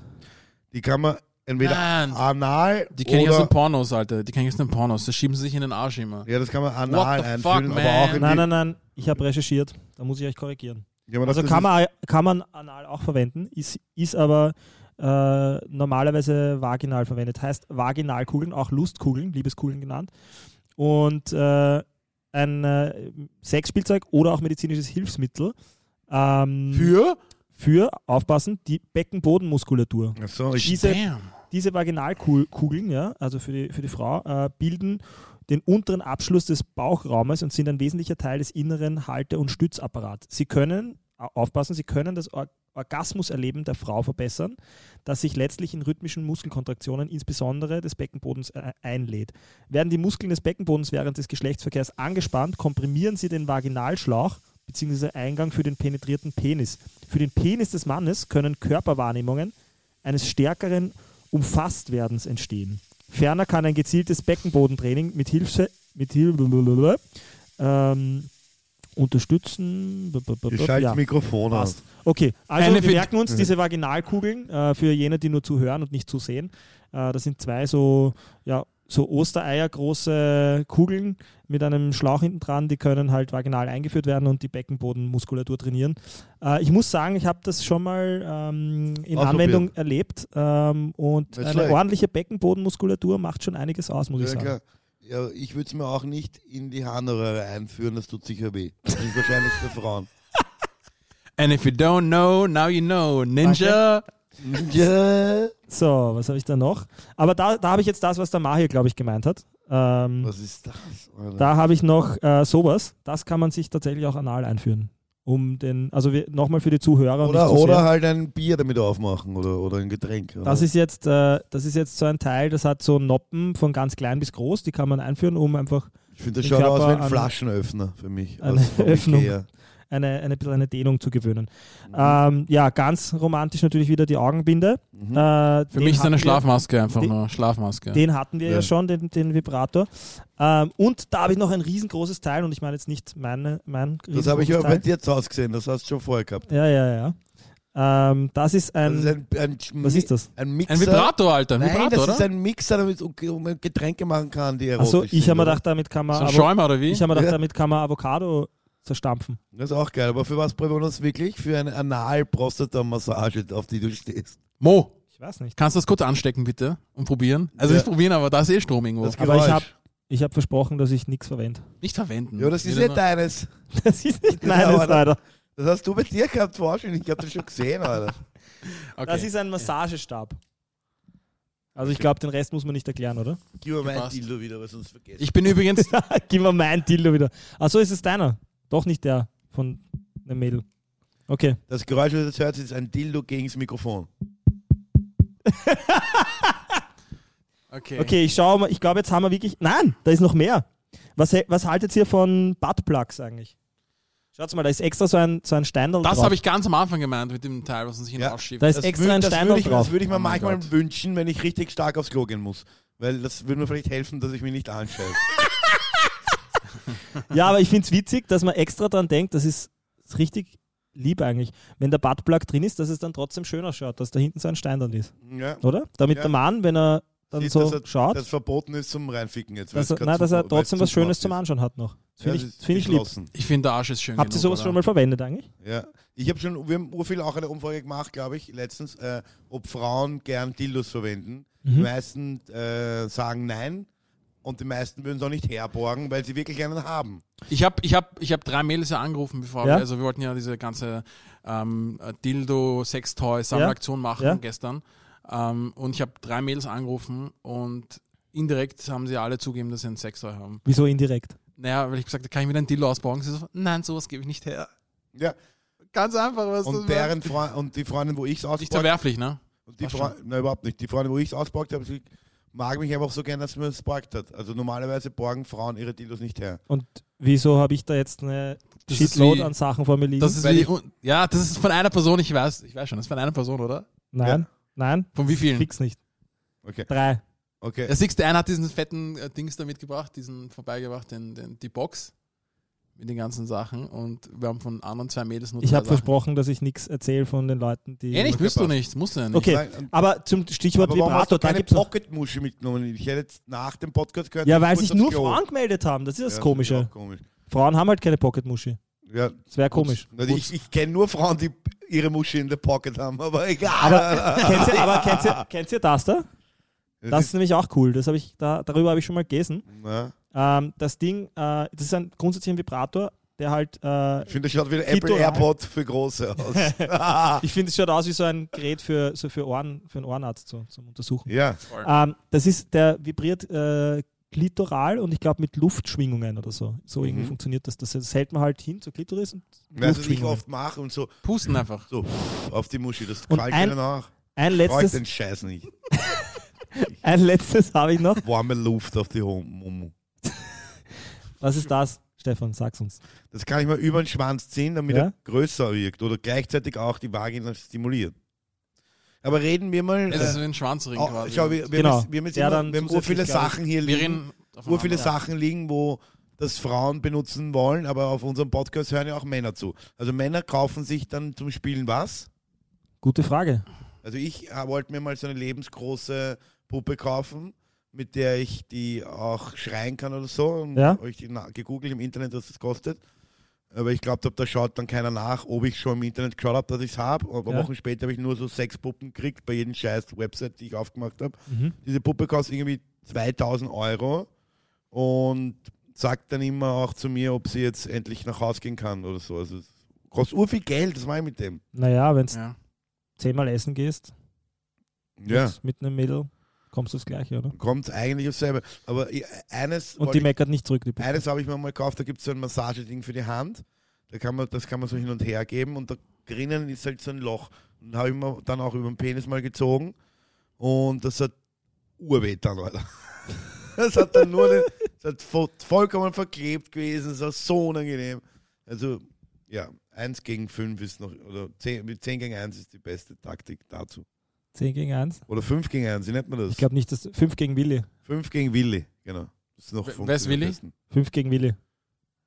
Die kann man entweder Nein. anal Die kenne ich aus oder. den Pornos, Alter. Die kenne ich aus den Pornos. Das schieben sie sich in den Arsch immer. Ja, das kann man anal What the fuck, einführen, aber man? auch in Nein, nein, nein, ich habe recherchiert. Da muss ich euch korrigieren. Ja, aber Also kann man, kann man anal auch verwenden, ist, ist aber äh, normalerweise vaginal verwendet. Heißt Vaginalkugeln, auch Lustkugeln, Liebeskugeln genannt. Und äh, ein äh, Sexspielzeug oder auch medizinisches Hilfsmittel ähm, Für? für, aufpassen, die Beckenbodenmuskulatur. Ach so, ich, Diese, Damn. Diese Vaginalkugeln, ja, also für die, für die Frau, äh, bilden den unteren Abschluss des Bauchraumes und sind ein wesentlicher Teil des inneren Halte- und Stützapparats. Sie können, au- aufpassen, sie können das Or Orgasmuserleben der Frau verbessern, das sich letztlich in rhythmischen Muskelkontraktionen, insbesondere des Beckenbodens, äh, einlädt. Werden die Muskeln des Beckenbodens während des Geschlechtsverkehrs angespannt, komprimieren sie den Vaginalschlauch bzw. Eingang für den penetrierten Penis. Für den Penis des Mannes können Körperwahrnehmungen eines stärkeren Umfasstwerdens entstehen. Ferner kann ein gezieltes Beckenbodentraining mit Hilfe mit Hilfe ähm, unterstützen. Ich schalte ja, das Mikrofon passt. aus. Okay, also Eine wir merken uns diese Vaginalkugeln äh, für jene, die nur zuhören und nicht zusehen. Äh, das sind zwei so, ja, so Ostereier große Kugeln mit einem Schlauch hinten dran, die können halt vaginal eingeführt werden und die Beckenbodenmuskulatur trainieren. Äh, ich muss sagen, ich habe das schon mal ähm, in. Anwendung erlebt ähm, und Nicht eine schlecht. ordentliche Beckenbodenmuskulatur macht schon einiges aus, muss ich Ja, sagen. klar. Ja, ich würde es mir auch nicht in die Harnröhre einführen, das tut sicher weh. Das ist wahrscheinlich für Frauen. And if you don't know, now you know. Ninja. Ja. So, was habe ich da noch? Aber da, da habe ich jetzt das, was der Mahir, glaube ich, gemeint hat. Ähm, Was ist das? Alter? Da habe ich noch äh, sowas. Das kann man sich tatsächlich auch anal einführen. um den, also nochmal für die Zuhörer. Oder, zu oder halt ein Bier damit aufmachen oder, oder ein Getränk. Oder? Das ist, jetzt, äh, das ist jetzt so ein Teil, das hat so Noppen von ganz klein bis groß, die kann man einführen, um einfach ich finde, das schaut aus wie ein Flaschenöffner für mich. Eine vom Öffnung. Ikea. Eine, eine eine Dehnung zu gewöhnen. Mhm. Ähm, ja, ganz romantisch natürlich wieder die Augenbinde. Mhm. Äh, Für mich ist eine hatten wir- Schlafmaske einfach Den- nur. Schlafmaske. Den hatten wir ja, Ja. schon, den, den Vibrator. Ähm, und da habe ich noch ein riesengroßes Teil, und ich meine jetzt nicht meine, mein Das habe ich aber bei dir zu Hause gesehen, das hast du schon vorher gehabt. Ja, ja, ja. Ähm, das ist Das ein. ist ein, ein, was ist das? Ein Mixer. ein Vibrator, Alter. Ein Nein, Vibrator, das oder? ist ein Mixer, damit man Getränke machen kann, die erotisch Achso, ich habe mir gedacht, damit kann man. so ein Schäumer oder wie? ich habe mir gedacht, Ja. damit kann man Avocado zerstampfen. Das ist auch geil, aber für was brauchen wir uns wirklich? Für eine Anal-Prostata-Massage, auf die du stehst. Mo, Ich weiß nicht. kannst du das kurz anstecken, bitte? Und probieren? Also Ja. nicht probieren, aber da ist eh Strom irgendwo. Das Aber ich Geräusch. hab- Ich habe versprochen, dass ich nichts verwende. nicht verwenden. Ja, das ist nicht deines. Das ist nicht meines, leider. Das hast du bei dir gehabt, wahrscheinlich. Ich habe das schon gesehen, Alter. Okay. Das ist ein Massagestab. Also ich glaube, den Rest muss man nicht erklären, oder? Gib mir mein. Dildo wieder, weil sonst vergessen. ich bin übrigens, Gib mir mein Dildo wieder. Achso, ist es deiner? Doch nicht der von einem Mädel. Okay. Das Geräusch, das hört, ist ein Dildo gegen das Mikrofon. okay. Okay, ich schaue mal. Ich glaube, jetzt haben wir wirklich. Nein, da ist noch mehr. Was, was haltet ihr von Buttplugs eigentlich? Schaut mal, da ist extra so ein, so ein Steindl Das habe ich ganz am Anfang gemeint mit dem Teil, was man sich Ja. hinausschiebt. Da ist Das extra ein das Steindl würde ich, drauf. Das würde ich mir Oh manchmal Gott. wünschen, wenn ich richtig stark aufs Klo gehen muss. Weil das würde mir vielleicht helfen, dass ich mich nicht anstelle. Ja, aber ich finde es witzig, dass man extra dran denkt, das ist, ist richtig lieb eigentlich. Wenn der Buttplug drin ist, dass es dann trotzdem schön ausschaut, dass da hinten so ein Steindl ist. ja. Oder? Damit Ja. der Mann, wenn er dann Sieht, so dass er- schaut, Das verboten ist zum Reinficken jetzt. dass er, nein, dass er trotzdem was Schönes gemacht zum ist. Anschauen hat noch. Das Ja, finde das ich, ist find ich lieb. ich finde, der Arsch ist schön Habt ihr sowas oder? schon mal verwendet eigentlich? Ja, ich habe schon, wir haben urviel auch eine Umfrage gemacht, glaube ich, letztens, äh, ob Frauen gern Dildos verwenden. Die Mhm. meisten äh, sagen nein und die meisten würden es auch nicht herborgen, weil sie wirklich einen haben. Ich habe ich hab, ich hab drei Mädels ja angerufen, bevor Ja? wir, also wir wollten ja diese ganze ähm, Dildo-Sextoy-Sammelaktion machen Ja? gestern. Ähm, und ich habe drei Mädels angerufen und indirekt haben sie alle zugegeben, dass sie ein Sextoy haben. Wieso indirekt? Naja, weil ich gesagt habe, kann ich mir ein Dildo ausbauen? Sie so, nein, sowas gebe ich nicht her. Ja, Ganz einfach. Was und, deren Freund, und die Freundin, wo ich es nicht auspackt, verwerflich, ne? und die Freundin, nein, überhaupt nicht, die Freundin, wo ich es auspackt habe, sie mag mich einfach so gern, dass man es borgt hat. Also normalerweise borgen Frauen ihre Dildos nicht her. Und wieso habe ich da jetzt eine Das Shitload wie- an Sachen vor mir liegen? Das wie, ja, das ist von einer Person, ich weiß, ich weiß schon, das ist von einer Person, oder? nein, nein. Von wie vielen? Fix nicht. Okay, Drei. okay. Der siehst, der eine hat diesen fetten äh, Dings da mitgebracht, diesen vorbeigebracht, den, den, die Box mit den ganzen Sachen und wir haben von anderen zwei Mädels nur Ich habe versprochen, dass ich nichts erzähle von den Leuten, die. Eh nicht, Okay, musst du nicht, musst du ja nicht. Okay, Nein, aber zum Stichwort aber warum hast du Vibrator, keine. Pocket-Muschi mitgenommen? Ich hätte jetzt nach dem Podcast gehört, Ja, ich weil sich nur Klo. Frauen gemeldet haben. Das ist das Ja, Komische. ist auch komisch. Frauen haben halt keine Pocket-Muschi. Ja, Das wäre komisch. Also ich ich kenne nur Frauen, die ihre Muschi in der Pocket haben, aber egal. Aber kennt ihr, aber kennt ihr, kennt ihr das da? Das Das ist ist, nämlich auch cool. Das habe ich, da, darüber habe ich schon mal gelesen. na, Ähm, das Ding, äh, das ist ein grundsätzlich ein Vibrator, der halt, äh, ich finde, das schaut wie ein Apple. AirPod für Große aus. ich finde, es schaut aus wie so ein Gerät für, so für, Ohren, für einen Ohrenarzt so, zum Untersuchen. ja, Ähm, das ist, der vibriert äh, klitoral und ich glaube mit Luftschwingungen oder so. So irgendwie Mhm. funktioniert das. das. Hält man halt hin zur Klitoris und weißt du, was ich oft mache und so, Pusten einfach. so auf die Muschi, das Und ein- mir nach. Ein Brauche ich letztes, den Scheiß nicht. ein letztes habe ich noch. Warme Luft auf die Mumu. Was ist das? Stefan, sag's uns. Das kann ich mal über den Schwanz ziehen, damit Ja? er größer wirkt oder gleichzeitig auch die Vagina stimuliert. Aber reden wir mal. Es ist Äh, ein Schwanzring oh, quasi. schau, wir, wir, Genau. haben, wir Der immer, dann wir haben so viele Sachen hier wir liegen. Wo viele aufeinander. Sachen liegen, wo das Frauen benutzen wollen, aber auf unserem Podcast hören ja auch Männer zu. Also Männer kaufen sich dann zum Spielen was? Gute Frage. Also ich äh, wollte mir mal so eine lebensgroße Puppe kaufen, mit der ich die auch schreien kann oder so. Und Ja. habe ich die gegoogelt im Internet, was das kostet. Aber ich glaube, da schaut dann keiner nach, ob ich schon im Internet geschaut habe, dass ich es habe. Aber Ja. Wochen später habe ich nur so sechs Puppen gekriegt bei jedem scheiß Website, die ich aufgemacht habe. Mhm. Diese Puppe kostet irgendwie 2000 Euro und sagt dann immer auch zu mir, ob sie jetzt endlich nach Hause gehen kann oder so. Also es kostet ur viel Geld, das mache ich mit dem. Naja, wenn du Ja. zehnmal essen gehst Ja, mit, mit einem Mädel, kommst du das Gleiche, oder? kommt eigentlich aufs selbe. Aber ich- eines, Und die ich- meckert nicht zurück, die Puppe. eines habe ich mir mal gekauft, da gibt es so ein Massageding für die Hand. Da kann man, das kann man so hin und her geben und da drinnen ist halt so ein Loch. Und habe ich mir dann auch über den Penis mal gezogen und das hat urweh dann, Alter. Das hat dann nur, den, das hat vo- vollkommen verklebt gewesen, das war so unangenehm. Also, ja, 1 gegen 5 ist noch, oder 10, mit 10 gegen 1 ist die beste Taktik dazu. 10 gegen 1. Oder 5 gegen 1, wie nennt man das? Ich glaube nicht, dass 5 gegen Willi. 5 gegen Willi, genau. Das ist noch Wer- ist Willi? am besten. 5 gegen Willi.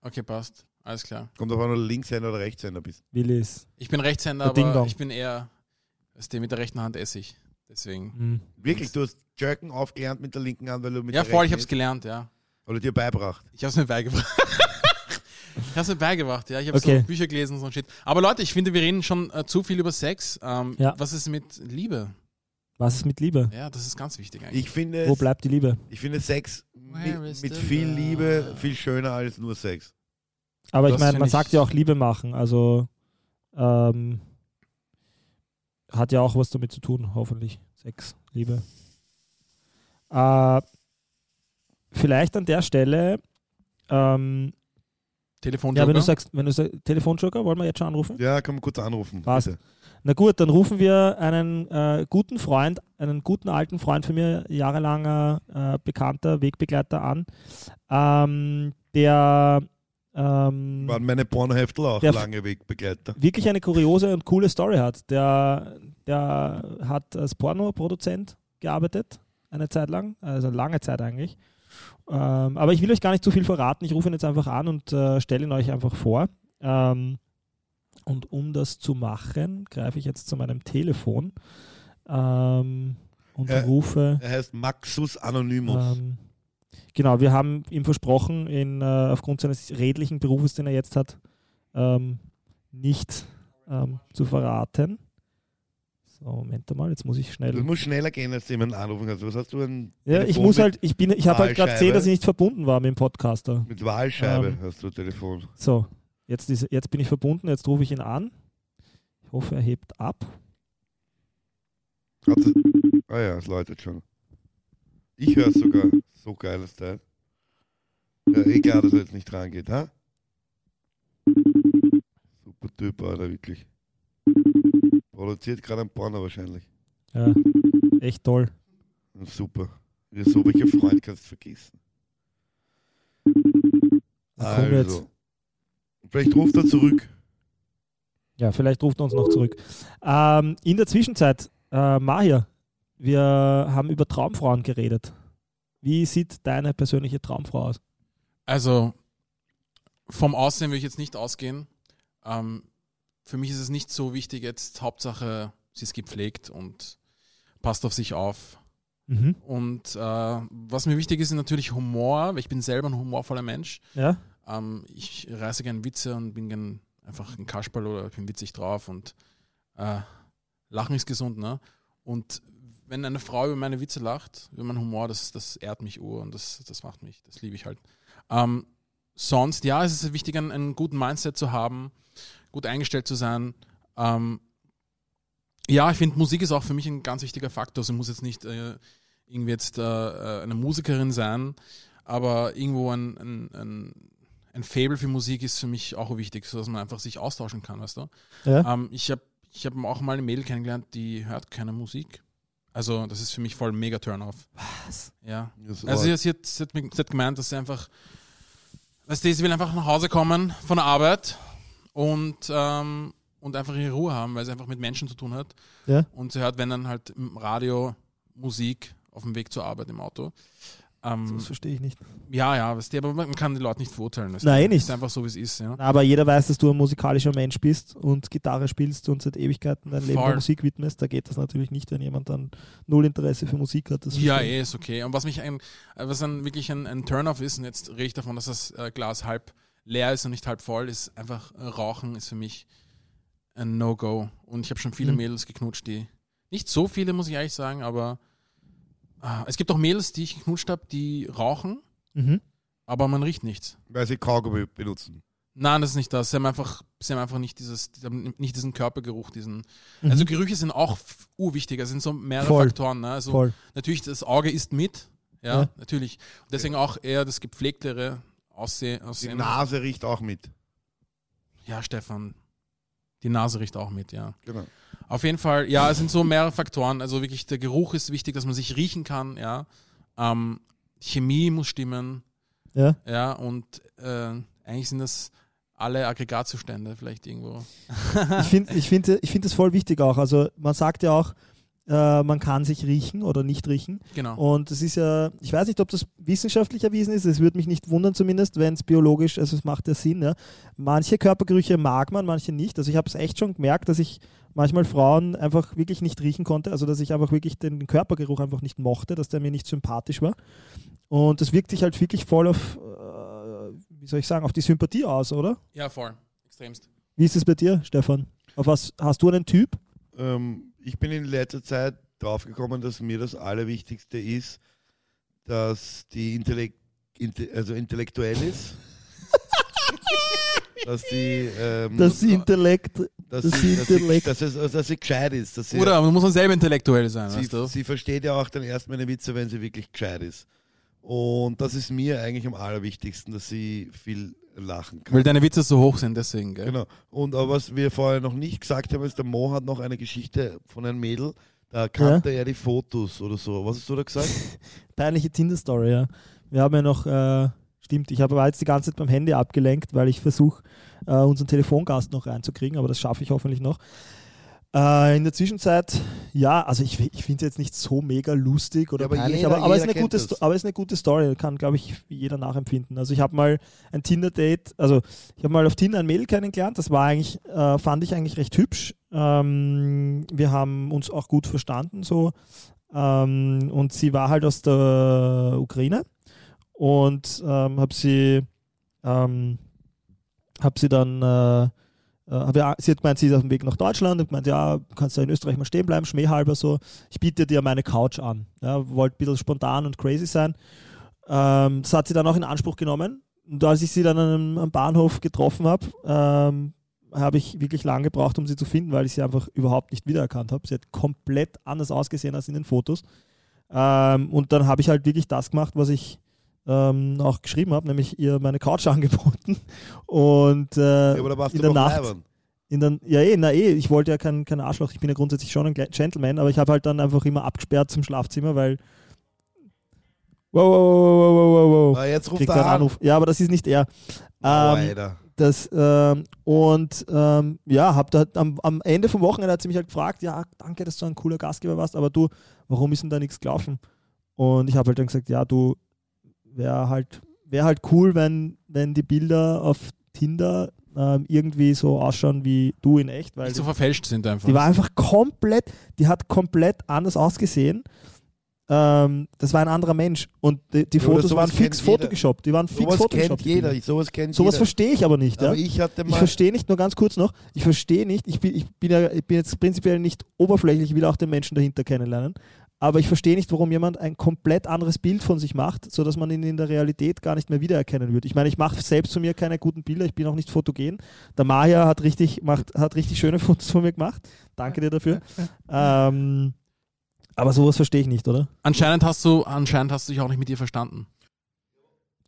Okay, passt. Alles klar. Kommt auf du Linkshänder oder Rechtshänder bist. Willi ist. Ich bin Rechtshänder, Der Ding aber ich bin eher, weißt du, mit der rechten Hand esse ich. Deswegen. Mhm. Wirklich, du hast Jerken aufgelernt mit der linken Hand, weil du mit Ja, der voll, ich hab's gelernt, ja. Oder dir beibracht. Ich hab's mir beigebracht. ich hab's mir beigebracht, ja. Ich habe Okay. so Bücher gelesen und so ein Shit. Aber Leute, ich finde, wir reden schon äh, zu viel über Sex. Ähm, Ja. Was ist mit Liebe? Was ist mit Liebe? Ja, das ist ganz wichtig eigentlich. Ich finde, Wo es- bleibt die Liebe? ich finde Sex mit, mit viel love? Liebe viel schöner als nur Sex. Aber ich Das meine, find man ich- sagt ja auch Liebe machen. Also ähm, hat ja auch was damit zu tun, hoffentlich. Sex, Liebe. Äh, vielleicht an der Stelle, ähm, Telefon ja, wenn du sagst, wenn du sagst, Telefonjoker, wollen wir jetzt schon anrufen? Ja, kann man kurz anrufen. Passt. bitte. Na gut, dann rufen wir einen äh, guten Freund, einen guten alten Freund von mir, jahrelanger äh, bekannter Wegbegleiter an, ähm, der ähm, Waren meine Pornoheftel auch Der- lange Wegbegleiter. wirklich eine kuriose und coole Story hat. Der, der hat als Pornoproduzent gearbeitet, eine Zeit lang, also lange Zeit eigentlich. Ähm, aber ich will euch gar nicht zu viel verraten. Ich rufe ihn jetzt einfach an und äh, stelle ihn euch einfach vor. Ähm, und um das zu machen, greife ich jetzt zu meinem Telefon ähm, und Äh, rufe. Er heißt Maxus Anonymous. Ähm, genau, wir haben ihm versprochen, in, äh, aufgrund seines redlichen Berufes, den er jetzt hat, ähm, nicht ähm, zu verraten. So, Moment mal, jetzt muss ich schnell. das muss schneller gehen, als du jemanden anrufen kannst. Was hast du ein Ja, ich muss halt, ich bin, ich habe halt gerade gesehen, dass ich nicht verbunden war mit dem Podcaster. mit Wahlscheibe Ähm. hast du Telefon. So, jetzt, ist, jetzt bin ich verbunden, jetzt rufe ich ihn an. Ich hoffe, er hebt ab. Hat ah ja, es läutet schon. Ich höre es sogar. So geiles Teil. Ja, klar, dass er jetzt nicht rangeht, ha? Super Typ, Alter, wirklich. Produziert gerade ein Porno wahrscheinlich. Ja, echt toll. Super. So welche Freund kannst du vergessen. Also. Vielleicht ruft er zurück. Ja, vielleicht ruft er uns noch zurück. Ähm, in der Zwischenzeit, äh, Mahir, wir haben über Traumfrauen geredet. Wie sieht deine persönliche Traumfrau aus? Also, vom Aussehen will ich jetzt nicht ausgehen. Ähm, für mich ist es nicht so wichtig jetzt, Hauptsache, sie ist gepflegt und passt auf sich auf. Mhm. Und äh, was mir wichtig ist, ist natürlich Humor, weil ich bin selber ein humorvoller Mensch. Ja? Ähm, ich reiße gern Witze und bin gern einfach ein Kasperl oder ich bin witzig drauf und äh, Lachen ist gesund, ne? Und wenn eine Frau über meine Witze lacht, über meinen Humor, das, das ehrt mich ur und das, das macht mich, das liebe ich halt. Ähm, sonst, ja, es ist wichtig, einen, einen guten Mindset zu haben, gut eingestellt zu sein. Ähm, ja, ich finde, Musik ist auch für mich ein ganz wichtiger Faktor. Sie muss jetzt nicht äh, irgendwie jetzt äh, äh, eine Musikerin sein, aber irgendwo ein, ein, ein, ein Fable für Musik ist für mich auch wichtig, sodass man einfach sich austauschen kann, weißt du? Ja? Ähm, ich habe ich hab auch mal eine Mädel kennengelernt, die hört keine Musik. Also das ist für mich voll mega Turn-off. Was? Ja. Also sie, hat, sie, hat, mir- sie hat gemeint, dass sie einfach, weißt du, sie will einfach nach Hause kommen von der Arbeit und, ähm, und einfach ihre Ruhe haben, weil sie einfach mit Menschen zu tun hat. Ja. Und sie hört, wenn dann halt im Radio Musik auf dem Weg zur Arbeit im Auto. Ähm, Das verstehe ich nicht. ja, ja, weißt du, aber man kann die Leute nicht verurteilen. Weißt. Nein, nicht. Ist einfach so, wie es ist. Ja. Aber jeder weiß, dass du ein musikalischer Mensch bist und Gitarre spielst und seit Ewigkeiten dein Leben der Musik widmest. Da geht das natürlich nicht, wenn jemand dann null Interesse für Musik hat. Ja, eh, ist okay. Und was mich ein, äh, was dann wirklich ein, ein Turn-off ist, und jetzt rede ich davon, dass das äh, Glas halb leer ist und nicht halb voll, ist einfach äh, Rauchen ist für mich ein No-Go. Und ich habe schon viele Mhm. Mädels geknutscht, die, nicht so viele, muss ich ehrlich sagen, aber ah, es gibt auch Mädels, die ich geknutscht habe, die rauchen. Mhm. aber man riecht nichts. Weil sie Kaugummi benutzen. Nein, das ist nicht das. Sie haben einfach, sie haben einfach nicht, dieses, die haben nicht diesen Körpergeruch, diesen. Mhm. Also Gerüche sind auch urwichtig, es sind so mehrere Voll. Faktoren. Ne? Also Voll. natürlich, das Auge isst mit, ja, Ja. natürlich. Und deswegen auch eher das gepflegtere Aussehen. Die. Nase riecht auch mit. Ja, Stefan, die Nase riecht auch mit, ja. Genau. Auf jeden Fall, ja, es sind so mehrere Faktoren. Also wirklich, der Geruch ist wichtig, dass man sich riechen kann, ja. Ähm, Chemie muss stimmen, Ja. ja, und äh, eigentlich sind das alle Aggregatzustände vielleicht irgendwo. Ich finde ich find, ich find das voll wichtig auch. Also man sagt ja auch, äh, man kann sich riechen oder nicht riechen. Genau. Und es ist ja, ich weiß nicht, ob das wissenschaftlich erwiesen ist, es würde mich nicht wundern zumindest, wenn es biologisch, also es macht ja Sinn. Ja. Manche Körpergerüche mag man, manche nicht. Also ich habe es echt schon gemerkt, dass ich manchmal Frauen einfach wirklich nicht riechen konnte, also dass ich einfach wirklich den Körpergeruch einfach nicht mochte, dass der mir nicht sympathisch war. Und das wirkt sich halt wirklich voll auf, äh, wie soll ich sagen, auf die Sympathie aus, oder? Ja, voll. Extremst. Wie ist es bei dir, Stefan? Auf was hast du einen Typ? Ähm, ich bin in letzter Zeit draufgekommen, dass mir das Allerwichtigste ist, dass die Intellekt, inte, also intellektuell ist. dass die, ähm, Das Intellekt, dass, das sie, dass, sie, Intellekt. dass, es, also, dass sie gescheit ist. Dass sie, Oder man muss man selber intellektuell sein, sie, weißt du? sie versteht ja auch dann erst meine Witze, wenn sie wirklich gescheit ist. Und das ist mir eigentlich am allerwichtigsten, dass sie viel lachen kann. Weil deine Witze so hoch sind, deswegen, gell? Genau. Und aber was wir vorher noch nicht gesagt haben, ist, der Mo hat noch eine Geschichte von einem Mädel, da kannte er die Fotos oder so. Was hast du da gesagt? Peinliche Tinder-Story, ja. Wir haben ja noch, äh, stimmt, ich habe aber jetzt die ganze Zeit beim Handy abgelenkt, weil ich versuche, äh, unseren Telefongast noch reinzukriegen, aber das schaffe ich hoffentlich noch. Äh, in der Zwischenzeit, ja, also ich, ich finde es jetzt nicht so mega lustig oder Ja, aber peinlich, jeder- aber, aber, es ist jeder eine gute, aber es ist eine gute Story, kann, glaube ich, jeder nachempfinden. Also ich habe mal ein Tinder-Date, also ich habe mal auf Tinder ein Mädel kennengelernt, das war eigentlich, äh, fand ich eigentlich recht hübsch. Ähm, wir haben uns auch gut verstanden, so. Ähm, und sie war halt aus der Ukraine und ähm, habe sie, ähm, hab sie dann, äh, ja, sie hat gemeint, sie ist auf dem Weg nach Deutschland, und gemeint, ja, kannst du in Österreich mal stehen bleiben, schmähhalber so. Ich biete dir meine Couch an. Ja, wollte ein bisschen spontan und crazy sein. Ähm, das hat sie dann auch in Anspruch genommen. Und als ich sie dann am, am Bahnhof getroffen habe, ähm, habe ich wirklich lange gebraucht, um sie zu finden, weil ich sie einfach überhaupt nicht wiedererkannt habe. Sie hat komplett anders ausgesehen als in den Fotos. Ähm, und dann habe ich halt wirklich das gemacht, was ich ähm, auch geschrieben habe, nämlich ihr meine Couch angeboten. Und äh, Ja, aber da warst in du der Nacht, leibern. in der, ja, eh, na eh, ich wollte ja kein, kein Arschloch, ich bin ja grundsätzlich schon ein Gentleman, aber ich habe halt dann einfach immer abgesperrt zum Schlafzimmer, weil. Wow, wow, wow, wow, wow, wow. Ah, jetzt ruft Kriegt er an. Anruf. Ja, aber das ist nicht er. Oh, Ähm, Alter. das, ähm, und ähm, ja, hab da am, am Ende vom Wochenende hat sie mich halt gefragt, ja, danke, dass du ein cooler Gastgeber warst, aber du, warum ist denn da nichts gelaufen? Und ich habe halt dann gesagt, ja, du, wäre halt, wär halt cool, wenn, wenn die Bilder auf Tinder ähm, irgendwie so ausschauen wie du in echt, weil Nicht so die, verfälscht sind einfach. die war einfach komplett, die hat komplett anders ausgesehen. Ähm, das war ein anderer Mensch und die, die Ja, Fotos sowas waren fix kennt photogeshoppt. Die waren fix Sowas kennt photogeshoppt. die jeder. Sowas kennt Sowas jeder. verstehe ich aber nicht. Ja? Aber ich Ich verstehe nicht, nur ganz kurz noch, ich verstehe nicht, ich bin, ich, bin ja, ich bin jetzt prinzipiell nicht oberflächlich, ich will auch den Menschen dahinter kennenlernen, aber ich verstehe nicht, warum jemand ein komplett anderes Bild von sich macht, sodass man ihn in der Realität gar nicht mehr wiedererkennen würde. Ich meine, ich mache selbst von mir keine guten Bilder, ich bin auch nicht fotogen. Der Maya hat richtig, macht, hat richtig schöne Fotos von mir gemacht. Danke dir dafür. ähm, aber sowas verstehe ich nicht, oder? Anscheinend hast du, anscheinend hast du dich auch nicht mit ihr verstanden.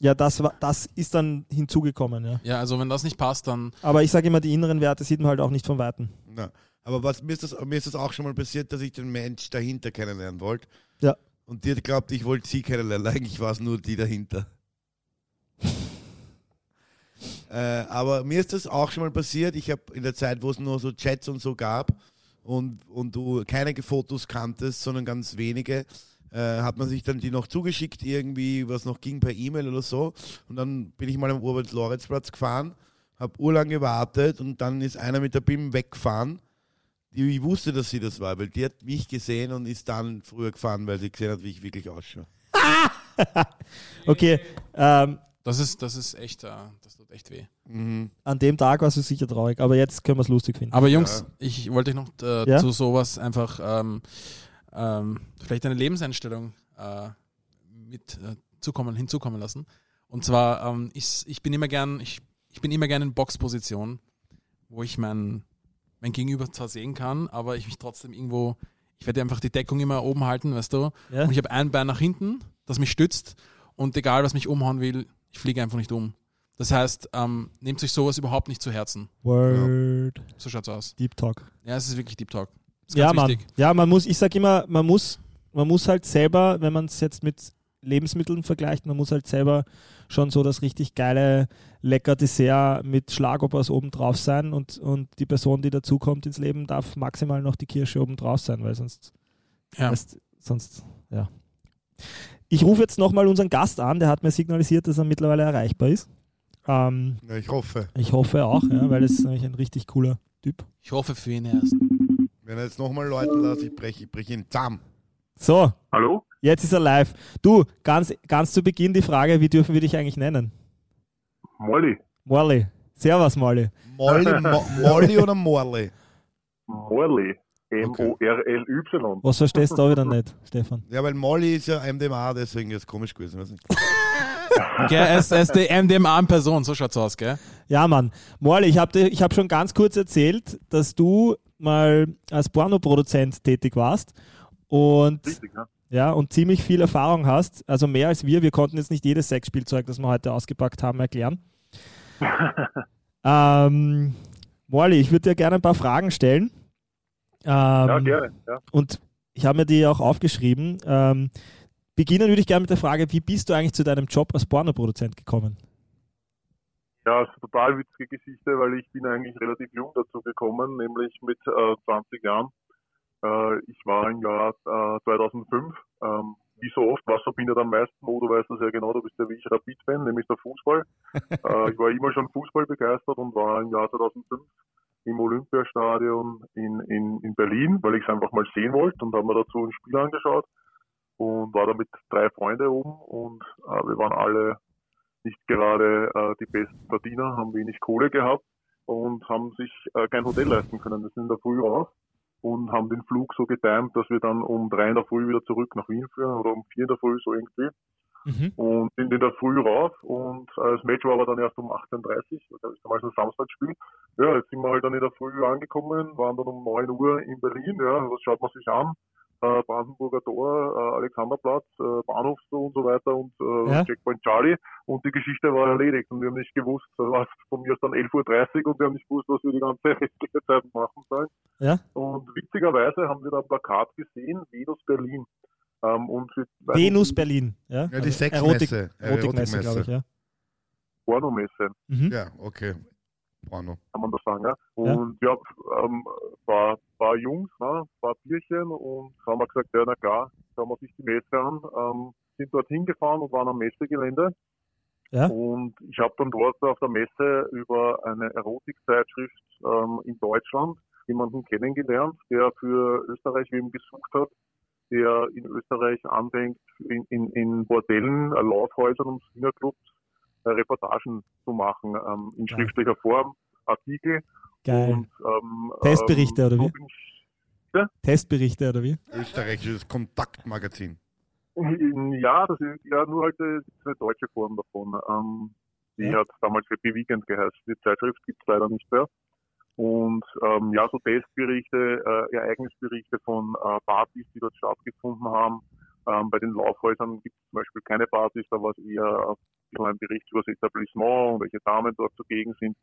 Ja, das, war, das ist dann hinzugekommen, ja. Ja, also wenn das nicht passt, dann Aber ich sage immer, die inneren Werte sieht man halt auch nicht von Weitem. Na, aber was, mir, ist das, mir ist das auch schon mal passiert, dass ich den Mensch dahinter kennenlernen wollte. Ja. Und die hat glaubt, ich wollte sie kennenlernen. Eigentlich war es nur die dahinter. äh, aber mir ist das auch schon mal passiert. Ich habe in der Zeit, wo es nur so Chats und so gab und, und du keine Fotos kanntest, sondern ganz wenige, äh, hat man sich dann die noch zugeschickt, irgendwie, was noch ging per E-Mail oder so. Und dann bin ich mal am Robert-Lorenz-Platz gefahren, habe urlang gewartet und dann ist einer mit der BIM weggefahren. Die, ich wusste, dass sie das war, weil die hat mich gesehen und ist dann früher gefahren, weil sie gesehen hat, wie ich wirklich ausschaue. Okay, ähm, das ist, das ist echt, äh, das tut echt weh. Mhm. an dem Tag warst du sicher traurig, aber jetzt können wir es lustig finden. Aber Jungs, Ja. ich wollte euch noch äh, Ja? zu sowas einfach ähm, ähm, vielleicht eine Lebenseinstellung äh, mit äh, zukommen, hinzukommen lassen. Und zwar, ähm, ich, ich bin immer gern, ich, ich bin immer gern in Boxposition, wo ich mein, mein Gegenüber zwar sehen kann, aber ich mich trotzdem irgendwo, ich werde einfach die Deckung immer oben halten, weißt du? Ja? Und ich habe ein Bein nach hinten, das mich stützt und egal was mich umhauen will, ich fliege einfach nicht um. Das heißt, ähm, nehmt sich sowas überhaupt nicht zu Herzen. Word. So schaut's aus. Deep Talk. Ja, es ist wirklich Deep Talk. Ja, wichtig. Ja, man muss, ich sag immer, man muss, man muss halt selber, wenn man es jetzt mit Lebensmitteln vergleicht, man muss halt selber schon so das richtig geile, lecker Dessert mit Schlagobers oben drauf sein und, und die Person, die dazukommt ins Leben, darf maximal noch die Kirsche oben drauf sein, weil sonst, Ja. weißt, sonst, ja. Ich rufe jetzt nochmal unseren Gast an, der hat mir signalisiert, dass er mittlerweile erreichbar ist. Ähm, Ja, ich hoffe. ich hoffe auch, ja, weil es ist nämlich ein richtig cooler Typ. Ich hoffe für ihn erst. Wenn er jetzt nochmal läuten lässt, ich breche ich brech ihn zusammen. So, Hallo? Jetzt ist er live. Du, ganz, ganz zu Beginn die Frage, wie dürfen wir dich eigentlich nennen? Molly. Morley. Servus, Morley. Molly, Mo Molly oder Morley? Morley. M-O-R-L-Y. Was verstehst du da wieder nicht, Stefan? Ja, weil Molly ist ja MDMA, deswegen ist es komisch gewesen. Weiß nicht. Okay, er ist, er ist die MDMA in Person, so schaut's aus, gell? Ja, Mann. Morley, ich habe ich hab schon ganz kurz erzählt, dass du mal als Pornoproduzent tätig warst und, Richtig, ne? Ja, und ziemlich viel Erfahrung hast. Also mehr als wir. Wir konnten jetzt nicht jedes Sexspielzeug, das wir heute ausgepackt haben, erklären. ähm, Morley, ich würde dir gerne ein paar Fragen stellen. Ähm, Ja, gerne. Ja. Und ich habe mir die auch aufgeschrieben. Ähm, beginnen würde ich gerne mit der Frage, wie bist du eigentlich zu deinem Job als Pornoproduzent gekommen? ja, ist eine total witzige Geschichte, weil ich bin eigentlich relativ jung dazu gekommen, nämlich mit äh, 20 Jahren. Äh, ich war im Jahr äh, 2005. Ähm, wie so oft, was verbindet am meisten? Mo, du weißt das ja genau, du bist ja wie ich Rapid-Fan, nämlich der Fußball. äh, ich war immer schon Fußball begeistert und war im Jahr 2005 im Olympiastadion in, in, in Berlin, weil ich es einfach mal sehen wollte und habe mir dazu ein Spiel angeschaut und war da mit drei Freunden oben und äh, wir waren alle nicht gerade äh, die besten Verdiener, haben wenig Kohle gehabt und haben sich äh, kein Hotel leisten können. Wir sind in der Früh raus und haben den Flug so getimt, dass wir dann um drei in der Früh wieder zurück nach Wien führen oder um vier in der Früh so irgendwie Mhm. und sind in der Früh rauf und äh, das Match war aber dann erst um 18.30 Uhr, das ist damals ein Samstagsspiel. Ja, jetzt sind wir halt dann in der Früh angekommen, waren dann um 9 Uhr in Berlin, ja, was schaut man sich an? Äh, Brandenburger Tor, äh, Alexanderplatz, äh, Bahnhof so und so weiter und äh, Ja. Checkpoint Charlie und die Geschichte war erledigt und wir haben nicht gewusst, es von mir aus dann 11.30 Uhr und wir haben nicht gewusst, was wir die ganze restliche Zeit machen sollen. Ja. Und witzigerweise haben wir da ein Plakat gesehen, Venus Berlin. Ähm, und Venus Berlin. Ja, Ja, die Also Sexmesse. Erotik, Erotikmesse, glaube ich. Ja. Pornomesse. Mhm. Ja, okay. Porno. kann man das sagen. Ja? Ja. Und ja, ähm, war, war Jungs, ne? war Bierchen und haben wir gesagt, ja na klar, schauen wir sich die Messe an, ähm, sind dort hingefahren und waren am Messegelände. Ja. Und ich habe dann dort auf der Messe über eine Erotikzeitschrift ähm, in Deutschland jemanden kennengelernt, der für Österreich wem gesucht hat, der in Österreich anfängt, in, in, in Bordellen, äh, Laufhäusern und Swingerclubs Reportagen zu machen, ähm, in schriftlicher Form, Artikel. Geil. Und, ähm, Testberichte, ähm, oder so wie? ich- Testberichte oder wie? Österreichisches Kontaktmagazin. Ja, das ist ja nur halt eine deutsche Form davon. Ähm, die Ja. hat damals Happy Weekend geheißen. Die Zeitschrift gibt es leider nicht mehr. Und ähm, ja, so Testberichte, äh, Ereignisberichte von äh, Partys, die dort stattgefunden haben. Ähm, bei den Laufhäusern gibt es zum Beispiel keine Partys, da war es eher äh, ein Bericht über das Etablissement und welche Damen dort zugegen sind.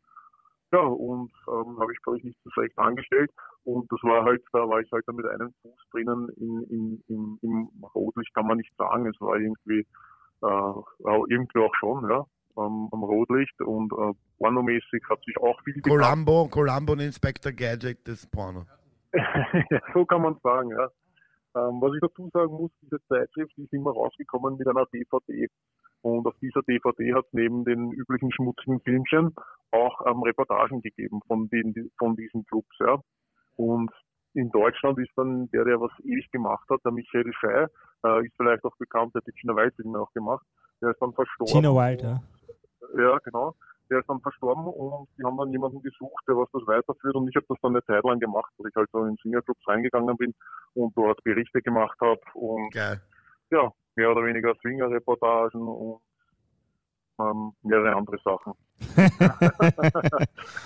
Ja, und ähm, habe ich, glaube ich, nicht so schlecht angestellt. Und das war halt, da war ich halt dann mit einem Fuß drinnen in, in, in, im Rotlicht, kann man nicht sagen. Es war irgendwie, äh, irgendwie auch schon, ja, ähm, am Rotlicht und äh, pornomäßig hat sich auch viel getan. Columbo, Columbo und Inspector Gadget des Porno. ja, so kann man sagen, ja. Ähm, was ich dazu sagen muss, diese Zeitschrift die ist immer rausgekommen mit einer DVD. Und auf dieser DVD hat es neben den üblichen schmutzigen Filmchen auch ähm, Reportagen gegeben von, den, von diesen Clubs. Ja. Und in Deutschland ist dann der, der was ewig gemacht hat, der Michael Schei, äh, ist vielleicht auch bekannt, der hat die China Wild-Filme auch gemacht. Der ist dann verstorben. Gina Wild, ja. Ja, genau. Der ist dann verstorben und die haben dann jemanden gesucht, der was das weiterführt und ich habe das dann eine Zeit lang gemacht, weil ich halt so in Swingerclubs reingegangen bin und dort Berichte gemacht habe und Geil. Ja, mehr oder weniger Swinger-Reportagen und ähm, mehrere andere Sachen.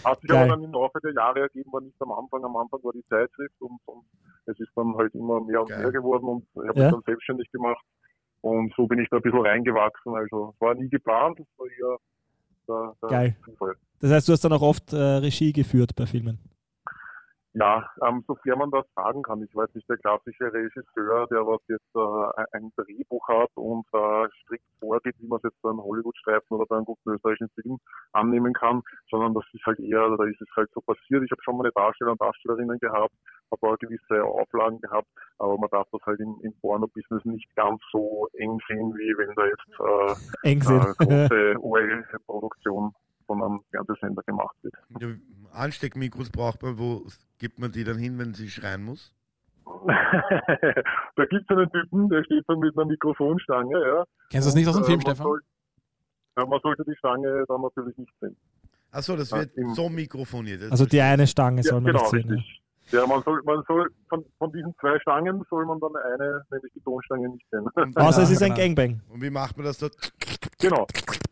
Hat sich Geil. aber dann im Laufe der Jahre ergeben, war nicht am Anfang. Am Anfang war die Zeitschrift und, und es ist dann halt immer mehr und Geil. mehr geworden und ich habe Ja. mich dann selbstständig gemacht und so bin ich da ein bisschen reingewachsen. Also es war nie geplant, es war eher der, der Geil. Zufall. Das heißt, du hast dann auch oft äh, Regie geführt bei Filmen. Ja, ähm, sofern man das sagen kann. Ich weiß nicht, der klassische Regisseur, der was jetzt äh, ein Drehbuch hat und äh, strikt vorgeht, wie man es jetzt bei einem Hollywood-Streifen oder bei einem guten österreichischen Film annehmen kann, sondern das ist halt eher, da ist es halt so passiert. Ich habe schon mal eine Darsteller und Darstellerinnen gehabt, habe auch gewisse Auflagen gehabt, aber man darf das halt im, im Porno-Business nicht ganz so eng sehen, wie wenn da jetzt äh, äh, große OL-Produktion von einem Fernsehsender gemacht wird. Ja, Ansteckmikros braucht man, wo gibt man die dann hin, wenn sie schreien muss? da gibt es einen Typen, der steht dann mit einer Mikrofonstange, ja. Kennst du das nicht aus dem Und, Film, äh, man Stefan? soll- ja, man sollte die Stange dann natürlich nicht sehen. Achso, das Ja, wird im- so mikrofoniert. Also die eine Stange Ja, soll man genau, nicht sehen. Ja. richtig. Ja, man soll, man soll von, von diesen zwei Stangen soll man dann eine, nämlich die Tonstange nicht sehen. Außer es ist ein. Gangbang. und wie macht man das dort? genau.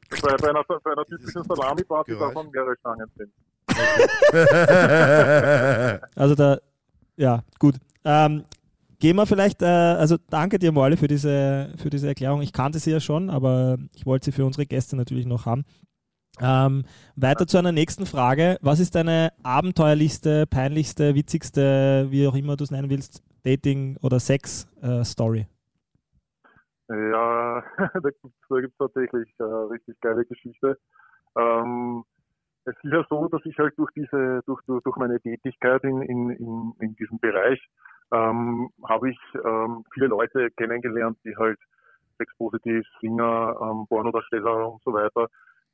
Bei, bei, einer, bei einer typischen Salami-Party man mehrere Stangen sehen. Also da, ja, gut. Ähm, gehen wir vielleicht, äh, also danke dir, Moale, für diese, für diese Erklärung. Ich kannte sie ja schon, aber ich wollte sie für unsere Gäste natürlich noch haben. Ähm, weiter zu einer nächsten Frage. Was ist deine abenteuerlichste, peinlichste, witzigste, wie auch immer du es nennen willst, Dating- oder Sex-Story? Ja, da gibt's da gibt's tatsächlich äh, richtig geile Geschichte. Ähm, es ist ja so, dass ich halt durch diese, durch, durch, durch meine Tätigkeit in, in, in, in diesem Bereich ähm, habe ich ähm, viele Leute kennengelernt, die halt sexpositiv, Singer, ähm, Pornodarsteller und so weiter,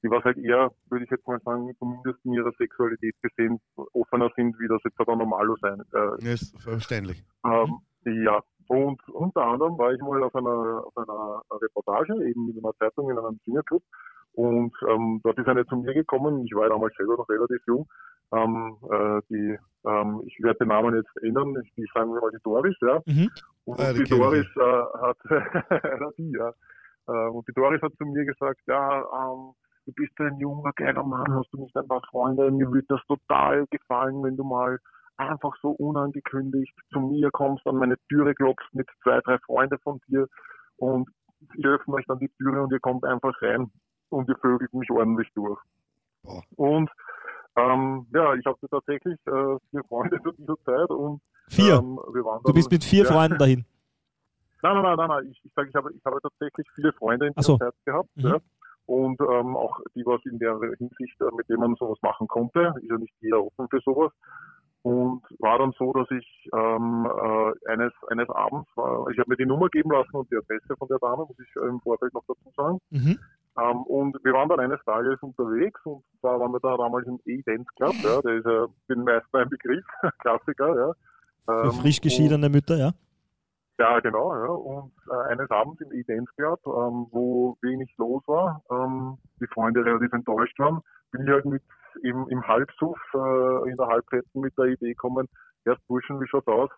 die was halt eher, würde ich jetzt mal sagen, zumindest in ihrer Sexualität gesehen offener sind, wie das jetzt aber Normalo sein, äh, Ja, ist verständlich. ähm, ja, und unter anderem war ich mal auf einer, auf einer Reportage, eben in einer Zeitung, in einem Singerclub. Und ähm, dort ist eine zu mir gekommen, ich war damals selber noch relativ jung. Ähm, äh, die, ähm, ich werde den Namen jetzt ändern, die sagen wir mal die Doris, ja. Mhm. Und Ah, die. Doris äh, hat, die, ja. Äh, und die Doris hat zu mir gesagt, ja, ähm, du bist ein junger, geiler Mann, hast du nicht ein paar Freunde, mir würde das total gefallen, wenn du mal einfach so unangekündigt zu mir kommst, an meine Türe klopfst mit zwei, drei Freunden von dir und ich öffne euch dann die Türe und ihr kommt einfach rein und ihr vögelt mich ordentlich durch. Boah. Und ähm, ja, ich hatte tatsächlich äh, vier Freunde zu dieser Zeit und Vier. ähm, wir waren Du dann- bist mit vier ja. Freunden dahin. Nein, nein, nein, nein, nein. Ich, ich sage, ich habe, ich habe tatsächlich viele Freunde in Ach so. dieser Zeit gehabt. Mhm. Ja. Und ähm, auch die, was in der Hinsicht, äh, mit dem man sowas machen konnte, ist ja nicht jeder offen für sowas. Und war dann so, dass ich ähm, äh, eines, eines Abends war, ich habe mir die Nummer geben lassen und die Adresse von der Dame, muss ich äh, im Vorfeld noch dazu sagen. Mhm. Ähm, und wir waren dann eines Tages unterwegs und zwar waren wir da damals im E-Dance Club, ja, der ist ja den meisten ein Begriff, Klassiker, ja. Für Ähm, frisch geschiedene Mütter, ja. ja, genau. Ja. Und äh, eines Abends im E-Dance Club, ähm, wo wenig los war, ähm, die Freunde relativ enttäuscht waren, bin ich halt mit im, im Halbsuff, äh, in der Halbretten mit der Idee gekommen, erst Burschen, wie schaut's aus?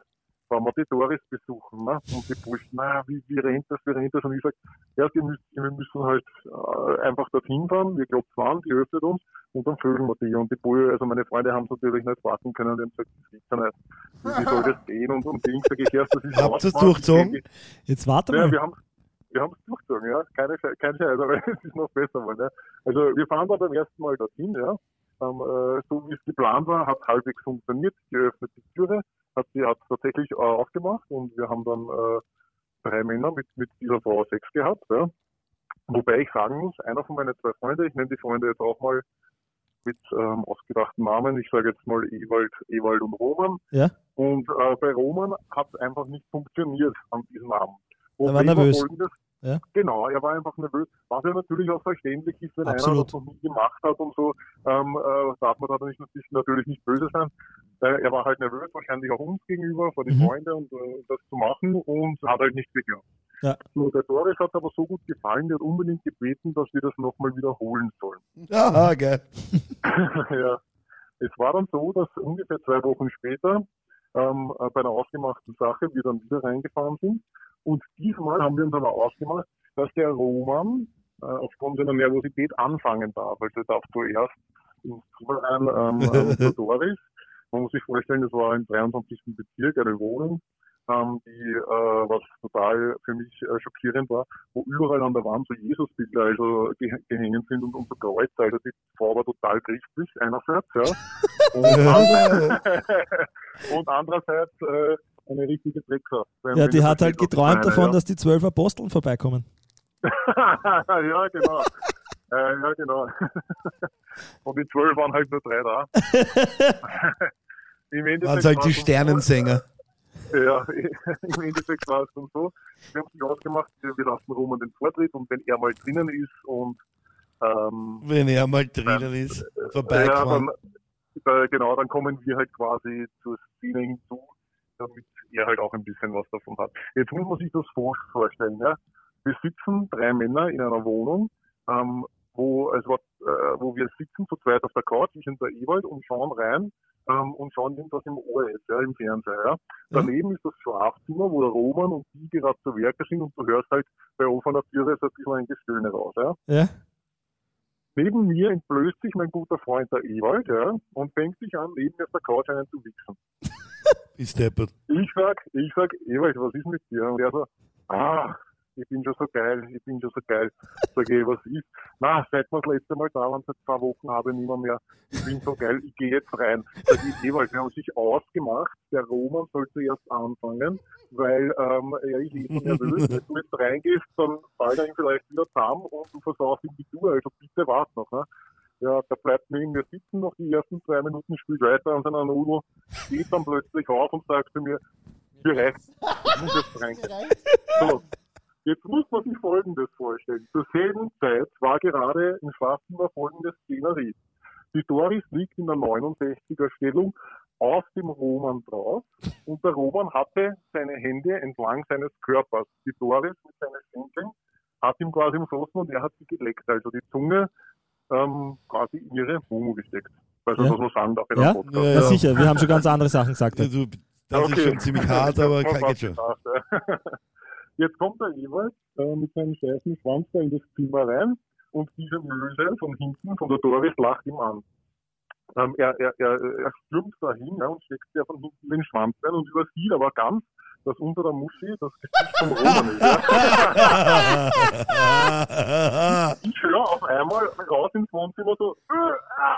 Fahren wir die Doris besuchen, ne? Und die Burschen, naja, wie, wie rennt das, wie rennt das? Und ich sag, ja, wir müssen, wir müssen halt äh, einfach dorthin fahren, wir klopfen an, die öffnet uns und dann vögeln wir die. Und die Bulle, also meine Freunde haben es natürlich nicht warten können, die haben gesagt, das gibt's ja nicht. Wie soll das gehen? Und, und Ding sag ich erst, das ist Habt ihr es Ausfahrt. durchgezogen? Jetzt warte Ja, wir haben wir haben es durchgezogen, ja. Keine, Sche- kein Scheiß, aber es ist noch besser geworden, ja. Also wir fahren da beim ersten Mal dorthin, ja. Ähm, äh, so wie es geplant war, hat halbwegs funktioniert, geöffnet die Türe, hat sie hat tatsächlich äh, aufgemacht und wir haben dann äh, drei Männer mit, mit dieser Frau Sex gehabt, ja. Wobei ich sagen muss, einer von meinen zwei Freunden, ich nenne die Freunde jetzt auch mal mit ähm, ausgedachten Namen, ich sage jetzt mal Ewald, Ewald und Roman. Ja. Und äh, bei Roman hat es einfach nicht funktioniert an diesem Abend. Er war nervös. folgendes, Ja. Genau, er war einfach nervös, was ja natürlich auch verständlich ist, wenn einer Absolut. das noch nie gemacht hat und so, ähm, äh, darf man da nicht, natürlich, natürlich nicht böse sein. Äh, er war halt nervös, wahrscheinlich auch uns gegenüber, vor den Mhm. Freunden und äh, das zu machen und hat halt nicht geglaubt. Ja. So, der Doris hat aber so gut gefallen, der hat unbedingt gebeten, dass wir das nochmal wiederholen sollen. Aha, geil. ja. Es war dann so, dass ungefähr zwei Wochen später ähm, äh, bei einer ausgemachten Sache wir dann wieder reingefahren sind. Und diesmal haben wir uns aber ausgemacht, dass der Roman äh, aufgrund seiner Nervosität anfangen darf. Also er darf zuerst ins rein ähm, ähm, Doris. Man muss sich vorstellen, das war im 23. Bezirk eine Wohnung. ähm, die, äh, was total für mich äh, schockierend war, wo überall an der Wand so Jesusbilder also ge gehängt sind und, und so Kreuze. Also die Frau war total christlich einerseits, ja. Und, andere, und andererseits äh, eine richtige Dreckser. Ja, die hat halt geträumt davon, dass die zwölf Aposteln vorbeikommen. ja, genau. Äh, ja, genau. Und die zwölf waren halt nur drei da. Im Endeffekt waren halt die Sternensänger. So, ja, im Endeffekt war es dann so. Wir haben sich ausgemacht, wir lassen Roman den Vortritt und wenn er mal drinnen ist und ähm, wenn er mal drinnen äh, ist, vorbeikommen. Ja, dann, äh, genau, dann kommen wir halt quasi zur Szene hinzu, damit er halt auch ein bisschen was davon hat. Jetzt muss man sich das vorstellen. Ja? Wir sitzen drei Männer in einer Wohnung, ähm, wo, also, äh, wo wir sitzen zu zweit auf der Couch, ich und der Ewald, und schauen rein ähm, und schauen ihm, was im Ohr ist, ja, im Fernseher. Ja. Daneben ist das Schlafzimmer, wo der Roman und die gerade zu Werke sind und du hörst halt bei offener Türe so ein bisschen ein Gestöhne raus. Ja. ja. Neben mir entblößt sich mein guter Freund der Ewald ja, und fängt sich an, neben mir auf der Couch einen zu wichsen. Ist deppert. Ich sag, ich sag, Ewald, was ist mit dir? Und er so, ah, ich bin schon so geil, ich bin schon so geil. Sag ich, was ist? Na, seit wir das letzte Mal da waren, seit zwei Wochen habe ich nicht mehr. Ich bin so geil, ich gehe jetzt rein. Sag ich, Ewald, wir haben sich ausgemacht, der Roman soll zuerst anfangen, weil ähm, er ist eh so nervös, wenn du jetzt reingehst, dann fällt er ihn vielleicht wieder zusammen und du versaust ihm die Tour, also bitte wart noch. Ne? Ja, da bleibt neben mir sitzen noch die ersten zwei Minuten, spielt weiter dann ein Udo steht dann plötzlich auf und sagt zu mir, hier reicht, ich muss jetzt reingehen. So, Jetzt muss man sich Folgendes vorstellen. Zur selben Zeit war gerade im Schlafzimmer folgende Szenerie. Die Doris liegt in der 69er Stellung auf dem Roman drauf und der Roman hatte seine Hände entlang seines Körpers. Die Doris mit seinen Schenkeln hat ihm quasi umschlossen und er hat sie geleckt, also die Zunge ähm, quasi in ihre Mumu gesteckt. Also ja? das man sagen darf in ja? Ja, ja, sicher, wir haben schon ganz andere Sachen gesagt. Also, das okay. ist schon ziemlich hart, aber geht schon. Jetzt kommt der Ewald äh, mit seinem scheißen Schwanz da in das Zimmer rein und diese Möse von hinten, von der Doris, lacht ihm an. Ähm, er, er, er, er stürmt dahin ja, und steckt ja von hinten den Schwanz rein und übersieht aber ganz, dass unter der Muschi das Gesicht vom Roman ist. Ja. ich höre auf einmal raus ins Wohnzimmer so, äh, äh,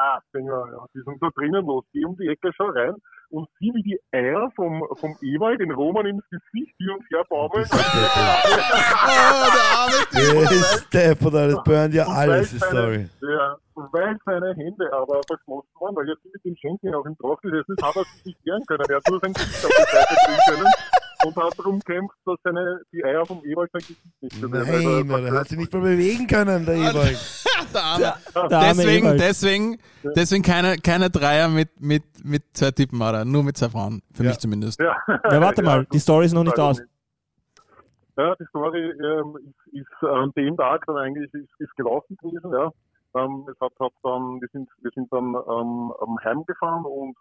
äh, denke, ja, die sind da drinnen los, geh um die Ecke, schau rein und sieh, wie die Eier vom, vom Ewald den Roman ins Gesicht hin und her baumeln. oh, der arme Typ. das burnt ja alles, die Story. Ja, weil seine Hände aber verschlossen waren, weil er sie mit den Schenken auf dem Drauf gesessen ist, hat er sich nicht wehren können. Er hat nur sein Gesicht auf die Seite bringen können und hat darum kämpft, dass seine, die Eier vom Ewald sein Gesicht nicht Nein, also, er hat sich nicht mal bewegen können, der Ewald. der Arme. Der, der deswegen, Ewald. deswegen, deswegen keine, keine Dreier mit, mit, mit zwei Typen, oder? Nur mit zwei Frauen. Für ja. mich zumindest. Ja, ja warte mal, die Story ist noch nicht aus. Ja, die Story ähm, ist, ist an dem Tag dann eigentlich ist, ist gelaufen gewesen, ja. Ähm, es hat, hat dann, wir sind, wir sind dann ähm, heimgefahren und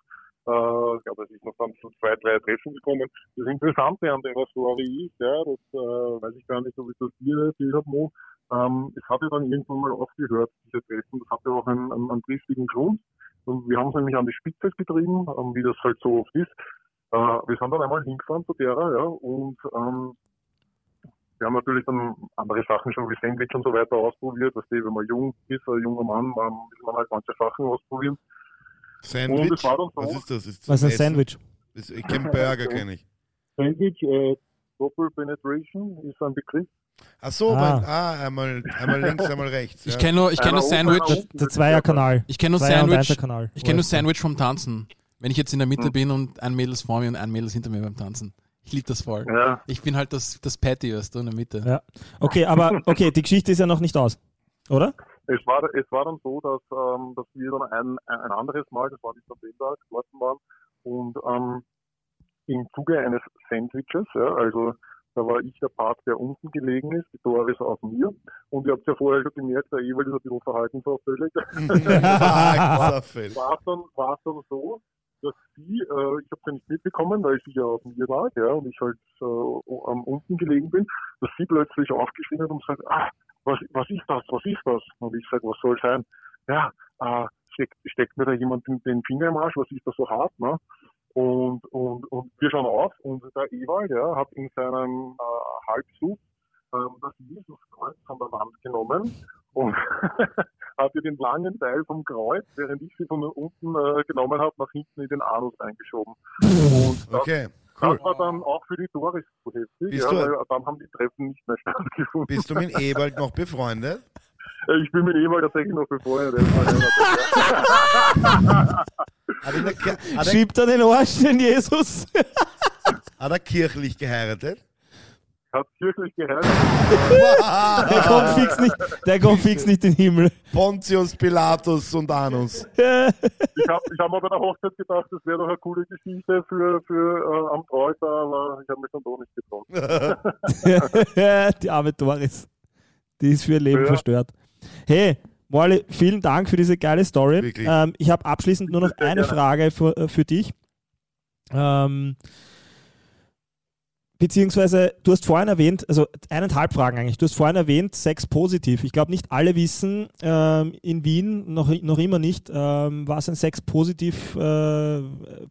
äh, ich glaube, es ist noch dann zu zwei, drei Treffen gekommen. Das Interessante an der Story ist, ja, das äh, weiß ich gar nicht, ob ich das dir erzählt habe, ähm, es hatte dann irgendwann mal aufgehört, diese Treffen. Das hatte auch einen, einen, einen triftigen Grund. Und wir haben es nämlich an die Spitze getrieben, ähm, wie das halt so oft ist. Äh, wir sind dann einmal hingefahren zu derer, ja, und ähm, wir haben natürlich dann andere Sachen schon wie Sandwich und so weiter ausprobiert, dass wenn man jung ist, ein junger Mann, man will man halt manche Sachen ausprobieren. Sandwich? Was ist das? Ist Was ist ein Sandwich? Das, ich kenne Burger, kenne ich. Sandwich, äh, Doppel Penetration ist ein Begriff. Ach so, ah. Mein, ah einmal, einmal links, einmal rechts. Ich kenne nur, ich kenn nur Sandwich. Der Zweierkanal. Ich kenne nur Sandwich. Ich kenne nur Sandwich vom Tanzen. Wenn ich jetzt in der Mitte hm. bin und ein Mädels vor mir und ein Mädels hinter mir beim Tanzen. Ich liebe das voll. Ja. Ich bin halt das, das Patty, weißt du, in der Mitte. Ja. Okay, aber okay, die Geschichte ist ja noch nicht aus, oder? Es war, es war dann so, dass, ähm, dass wir dann ein, ein anderes Mal, das war nicht am Tag, dort waren und ähm, im Zuge eines Sandwiches, ja, also da war ich der Part, der unten gelegen ist, die Doris auf mir. Und ihr habt ja vorher schon gemerkt, der Ewald ist ein bisschen verhaltensauffällig. war es dann, dann so, dass sie, äh, ich habe es ja nicht mitbekommen, weil sie ja auf mir war, ja, und ich halt äh, am unten gelegen bin, dass sie plötzlich aufgeschrien hat und sagt, ah, was, was ist das, was ist das? Und ich sage, was soll sein? Ja, äh, steckt, steckt mir da jemand den, den Finger im Arsch, was ist das so hart, ne? Und, und, und wir schauen auf und der Ewald ja, hat in seinem äh, Halbsuch ähm, das Jesuskreuz von der Wand genommen und hat ihr den langen Teil vom Kreuz, während ich sie von unten äh, genommen habe, nach hinten in den Anus eingeschoben. Und das, Okay, cool. das war dann auch für die Doris so heftig, Bist ja, weil dann haben die Treffen nicht mehr stattgefunden. Bist du mit Ewald noch befreundet? Äh, Ich bin mit Ewald tatsächlich noch befreundet. in Schiebt er den Arsch, den Jesus? hat er kirchlich geheiratet? Hat kirchlich geheiratet. Der kommt fix nicht, der kommt fix nicht in den Himmel. Pontius Pilatus und Anus. Ich habe ich hab mir bei der Hochzeit gedacht, das wäre doch eine coole Geschichte für, für äh, am Bräuter, aber ich habe mich dann doch nicht getraut. die arme Doris. Die ist für ihr Leben Ja. verstört. Hey, Morley, vielen Dank für diese geile Story. Ähm, ich habe abschließend nur noch eine gerne. Frage für, äh, für dich. Ähm, beziehungsweise, du hast vorhin erwähnt, also eineinhalb Fragen eigentlich. Du hast vorhin erwähnt, Sex positiv. Ich glaube, nicht alle wissen ähm, in Wien, noch, noch immer nicht, ähm, was ein Sex positiv äh,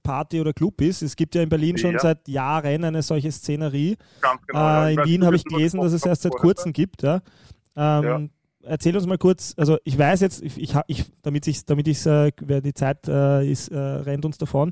Party oder Club ist. Es gibt ja in Berlin schon Ja. seit Jahren eine solche Szenerie. Genau. ja. Äh, in Wien habe ich gelesen, dass es erst seit kurzem gibt. Ja? Ähm, Erzähl uns mal kurz, also ich weiß jetzt, ich, ich, damit ich damit ich äh, die Zeit äh, ist, äh, rennt uns davon,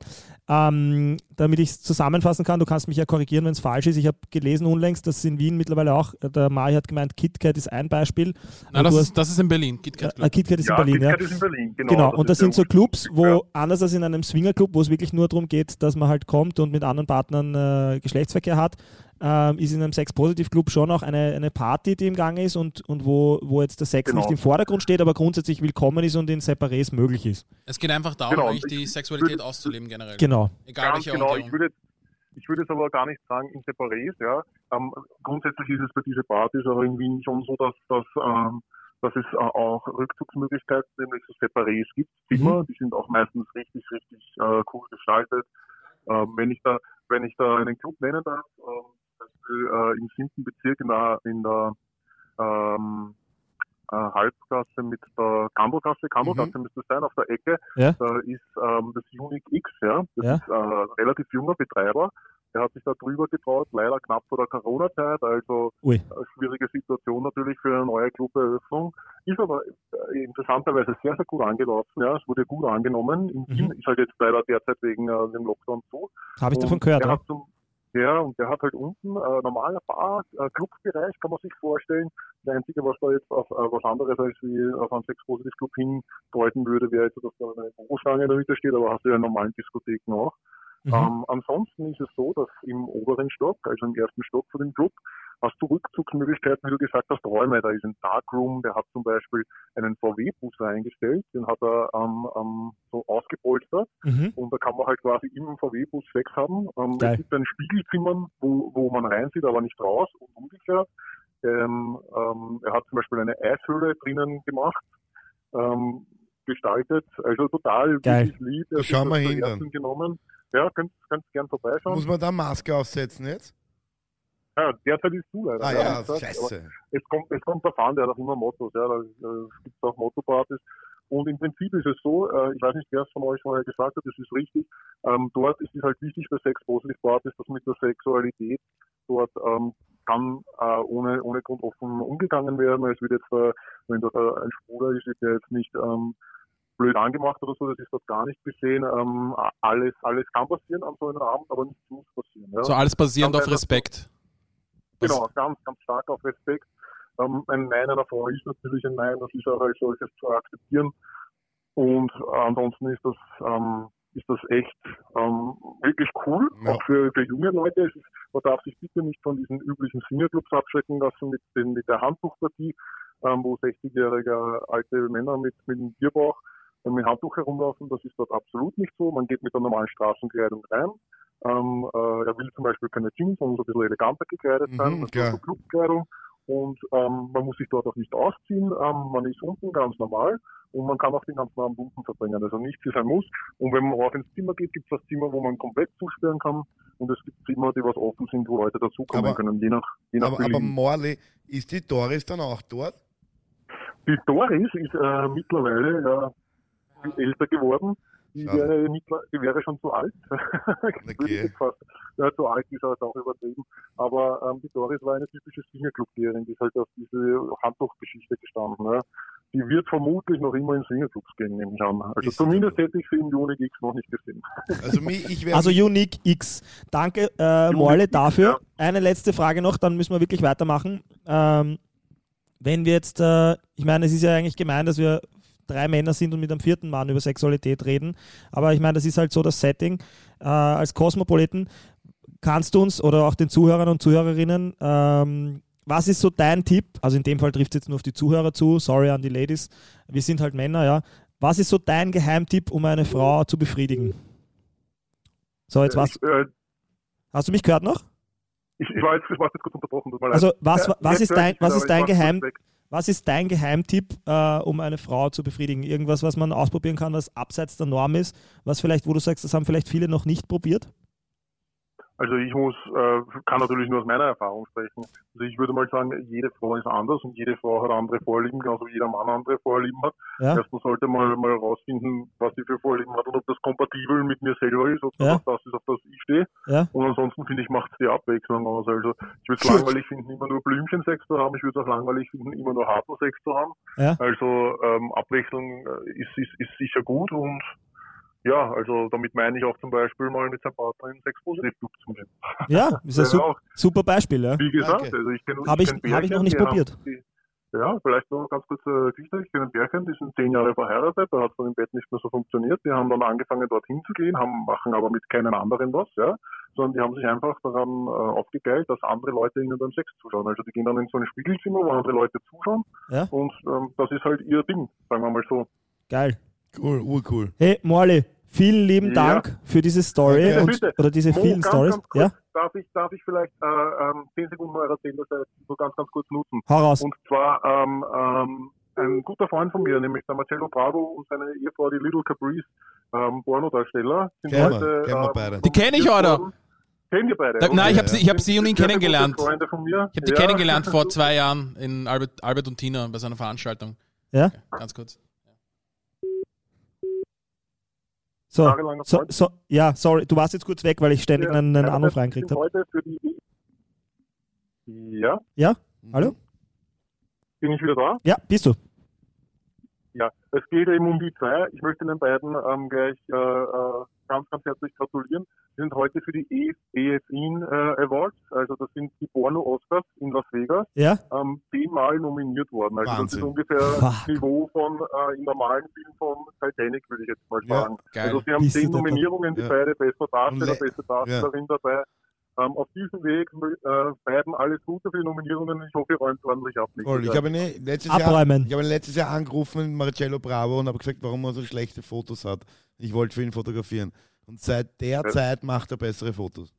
ähm, damit ich es zusammenfassen kann, du kannst mich ja korrigieren, wenn es falsch ist. Ich habe gelesen unlängst, dass in Wien mittlerweile auch, äh, der Mari hat gemeint, KitKat ist ein Beispiel. Und das, du ist, das ist in Berlin. KitKat Äh. KitKat ist Ja, in Berlin, ja. KitKat ist in Berlin, genau. Genau, und das sind so Clubs, wo Ja. anders als in einem Swingerclub, wo es wirklich nur darum geht, dass man halt kommt und mit anderen Partnern äh, Geschlechtsverkehr hat, ähm, ist in einem Sex-Positiv-Club schon auch eine, eine Party, die im Gange ist und, und wo, wo jetzt der Sex Genau. nicht im Vordergrund steht, aber grundsätzlich willkommen ist und in Separés möglich ist. Es geht einfach darum, Genau, eigentlich ich die Sexualität würde- auszuleben generell. Genau. Egal Ganz welche genau, ich würde, jetzt, ich würde jetzt aber gar nicht sagen in Separés, ja. Ähm, grundsätzlich ist es bei diesen Partys aber in Wien schon so, dass, dass, ähm, dass es äh, auch Rückzugsmöglichkeiten, nämlich so Separés gibt, Zimmer, die sind auch meistens richtig, richtig äh, cool gestaltet. Ähm, wenn ich da, wenn ich da einen Club nennen darf, ähm, Beispiel, äh, im siebten Bezirk in der, in der ähm, äh, Halbgasse mit der Kandelgasse, Kandelgasse müsste es sein, auf der Ecke, Ja. da ist ähm, das Unique X, ja. Das Ja. ist äh, ein relativ junger Betreiber. Der hat sich da drüber getraut, leider knapp vor der Corona-Zeit, also Ui. eine schwierige Situation natürlich für eine neue Cluberöffnung. Ist aber äh, interessanterweise sehr, sehr gut angelaufen, ja. Es wurde gut angenommen. In Wien Mhm. ist halt jetzt leider derzeit wegen äh, dem Lockdown zu. Habe ich davon gehört, ja. zum, ja, und der hat halt unten äh, normaler Bar, äh, Clubbereich, kann man sich vorstellen. Das Einzige, was da jetzt auf äh, was anderes als wie auf einen Sex Positive Club hindeuten würde, wäre jetzt, dass da eine Großschlange in der Mitte steht, aber hast du ja in normalen Diskotheken auch. Mhm. Ähm, ansonsten ist es so, dass im oberen Stock, also im ersten Stock von dem Club, hast du Rückzugsmöglichkeiten, wie du gesagt hast, Räume. Da ist ein Darkroom, der hat zum Beispiel einen VW-Bus eingestellt, den hat er ähm, ähm, so ausgepolstert Mhm. und da kann man halt quasi im VW-Bus Sex haben. Ähm, es gibt ein Spiegelzimmer, wo, wo man reinsieht, aber nicht raus und umgekehrt. Ähm, ähm, er hat zum Beispiel eine Eishöhle drinnen gemacht, ähm, gestaltet, also total Er schauen sich wir das hin genommen. Ja, könnt, könnt gern vorbeischauen. Muss man da Maske aufsetzen jetzt? Ja, derzeit ist du leider. Ah ja, ja, scheiße. es kommt, es kommt davon, der hat auch immer Mottos, ja, da äh, es gibt auch Motto-Partys. Und im Prinzip ist es so, äh, ich weiß nicht, wer es von euch vorher gesagt hat, das ist richtig, ähm, dort ist es halt wichtig bei Sex-Positive-Partys, dass mit der Sexualität dort ähm, kann äh, ohne, ohne Grund offen umgegangen werden. Es wird jetzt, äh, wenn dort äh, ein Schwuler ist, wird der jetzt nicht ähm, blöd angemacht oder so, das ist dort gar nicht gesehen. Ähm, alles, alles kann passieren an so einem Abend, aber nichts muss passieren. Ja? So alles basierend auf. Respekt. Genau, ganz, ganz stark auf Respekt. Ähm, ein Nein einer Frau ist natürlich ein Nein, das ist auch als solches zu akzeptieren. Und ansonsten ist das, ähm, ist das echt ähm, wirklich cool, Ja. auch für, für junge Leute. Ist, man darf sich bitte nicht von diesen üblichen Single-Clubs abschrecken lassen mit, den, mit der Handtuchpartie, ähm, wo 60-jährige alte Männer mit, mit einem Bierbauch äh, mit Handtuch herumlaufen. Das ist dort absolut nicht so. Man geht mit der normalen Straßenkleidung rein. Ähm, äh, er will zum Beispiel keine Jeans, sondern so ein bisschen eleganter gekleidet sein, Mhm, also klar. so Clubkleidung. Und ähm, man muss sich dort auch nicht ausziehen. Ähm, man ist unten ganz normal und man kann auch den ganzen Abend unten verbringen. Also nichts ist ein Muss. Und wenn man rauf ins Zimmer geht, gibt es das Zimmer, wo man komplett zusperren kann. Und es gibt Zimmer, die was offen sind, wo Leute dazukommen Aber- können, je nach, je nach Aber, aber Belieben. Morley, ist die Doris dann auch dort? Die Doris ist äh, mittlerweile viel älter geworden. Die Schade. wäre, nicht, die wäre schon zu alt. Okay. fast. Ja, zu alt ist halt auch übertrieben. Aber ähm, die Doris war eine typische Swingerclub-Geherin, die ist halt auf diese Handtuchgeschichte gestanden. Ja. Die wird vermutlich noch immer in Swingerclubs gehen, nehme ich an. Also Ist- zumindest hätte ich sie im Juni X noch nicht gesehen. Also mich, ich Also Unique X. Danke, äh, Morle, X, dafür. ja. Eine letzte Frage noch, dann müssen wir wirklich weitermachen. Ähm, wenn wir jetzt, äh, ich meine, es ist ja eigentlich gemein, dass wir drei Männer sind und mit einem vierten Mann über Sexualität reden, aber ich meine, das ist halt so das Setting. Äh, als Kosmopoliten kannst du uns oder auch den Zuhörern und Zuhörerinnen, ähm, was ist so dein Tipp? Also in dem Fall trifft es jetzt nur auf die Zuhörer zu, sorry an die Ladies, wir sind halt Männer, ja. Was ist so dein Geheimtipp, um eine Frau zu befriedigen? So, jetzt was. ich, äh, Hast du mich gehört noch? ich, ich, war jetzt, ich war jetzt kurz unterbrochen. Also was, Ja, was, jetzt ist dein, was ist dein Geheim. Was ist dein Geheimtipp, äh, um eine Frau zu befriedigen? Irgendwas, was man ausprobieren kann, was abseits der Norm ist, was vielleicht, wo du sagst, das haben vielleicht viele noch nicht probiert? Also ich muss, äh, kann natürlich nur aus meiner Erfahrung sprechen. Also ich würde mal sagen, jede Frau ist anders und jede Frau hat andere Vorlieben, genauso wie jeder Mann andere Vorlieben hat. Ja, Erstens sollte man mal rausfinden, was sie für Vorlieben hat und ob das kompatibel mit mir selber ist, ob das Ja. das ist, auf das ich stehe. ja, Und ansonsten finde ich, macht es die Abwechslung aus. Also ich würde es langweilig finden, immer nur Blümchensex zu haben. Ich würde es auch langweilig finden, immer nur harten Sex zu haben. Ja. Also ähm, Abwechslung äh, ist, ist, ist sicher gut und ja, also damit meine ich auch zum Beispiel mal mit seinem Partner in Sex-Positiv-Club zu gehen. ja, ist ein super, auch super Beispiel, ja. wie gesagt, Danke. also ich kenne Hab ich- kenn hab ich noch nicht probiert. Die, ja, vielleicht noch ganz kurz äh, Geschichte. Ich kenne ein Pärchen, die sind zehn Jahre verheiratet, da hat es dann im Bett nicht mehr so funktioniert. Die haben dann angefangen, dorthin zu gehen, haben, machen aber mit keinen anderen was, ja. Sondern die haben sich einfach daran äh, aufgegeilt, dass andere Leute ihnen beim Sex zuschauen. Also die gehen dann in so ein Spiegelzimmer, wo andere Leute zuschauen. Ja. Und ähm, das ist halt ihr Ding, sagen wir mal so. Geil. Cool, urcool. Hey, Morley, vielen lieben Ja. Dank für diese Story Danke. und, oder diese Mo, vielen ganz, Stories. ganz kurz, Ja, Darf ich, darf ich vielleicht äh, ähm, zehn Sekunden mal erzählen, das heißt, so ganz, ganz kurz nutzen. hau raus. Und zwar ähm, ähm, ein guter Freund von mir, nämlich der Marcello Bravo und seine Ehefrau, die Little Caprice, ähm, Pornodarsteller, sind Kennen wir, heute. kennen wir ähm, beide. Die kenn ich, worden. Kennen wir beide? Da, nein, ich habe ja. sie, ich hab sie und ihn kennengelernt. gute Freunde von mir. Ich habe die Ja. kennengelernt vor zwei Jahren in Albert, Albert und Tina bei seiner Veranstaltung. Ja? Ganz kurz. So, so, so, ja, sorry, du warst jetzt kurz weg, weil ich ständig Ja, einen, einen ja, Anruf reingekriegt habe. die. Ja, Hallo? bin ich wieder da? Ja, bist du? Ja, es geht eben um die zwei. Ich möchte den beiden ähm, gleich äh, äh, ganz, ganz herzlich gratulieren. Sie sind heute für die E EFIN äh, Awards, also das sind die Porno-Oscars in Las Vegas, Ja? ähm, zehnmal nominiert worden. Also das Wahnsinn. ist ungefähr Fuck. das Niveau von äh, im normalen Film von Titanic, würde ich jetzt mal Ja, sagen. Geil. Also sie haben Bist zehn. Nominierungen, die Ja. beide bester Und Darsteller, le- beste Darstellerin dabei. Ähm, auf diesem Weg äh, beiden alles Gute für die Nominierungen. Ich hoffe, ihr räumt ordentlich ab. Cool. Ich habe eine letztes Jahr, Abräumen. ich habe ihn letztes Jahr angerufen mit Marcello Bravo und habe gesagt, warum er so schlechte Fotos hat. Ich wollte für ihn fotografieren. Und seit der Zeit macht er bessere Fotos.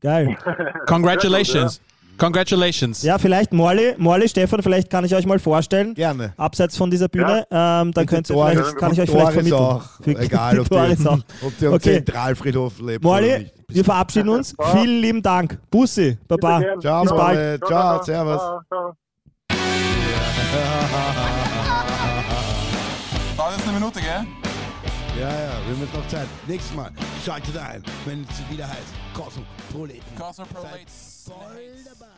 Geil. Congratulations. Congratulations. Ja, vielleicht Morley, Morley, Stefan, vielleicht kann ich euch mal vorstellen. Gerne. Abseits von dieser Bühne, ähm, dann könnt ihr vielleicht, kann ich euch vielleicht vermitteln. auch. Für- Egal, ob die die am Okay. Zentralfriedhof lebt oder Morley, nicht. Wir verabschieden uns. Ja. Vielen lieben Dank. Bussi, Baba. Ciao, Bis bald. Ciao, servus. Ciao, ciao. Dauert jetzt eine Minute, gell? Ja, ja, wir jetzt noch Zeit. Nächstes Mal schaltet ein, wenn es wieder heißt Cosmopoliten. Cosmopolites. Voll dabei.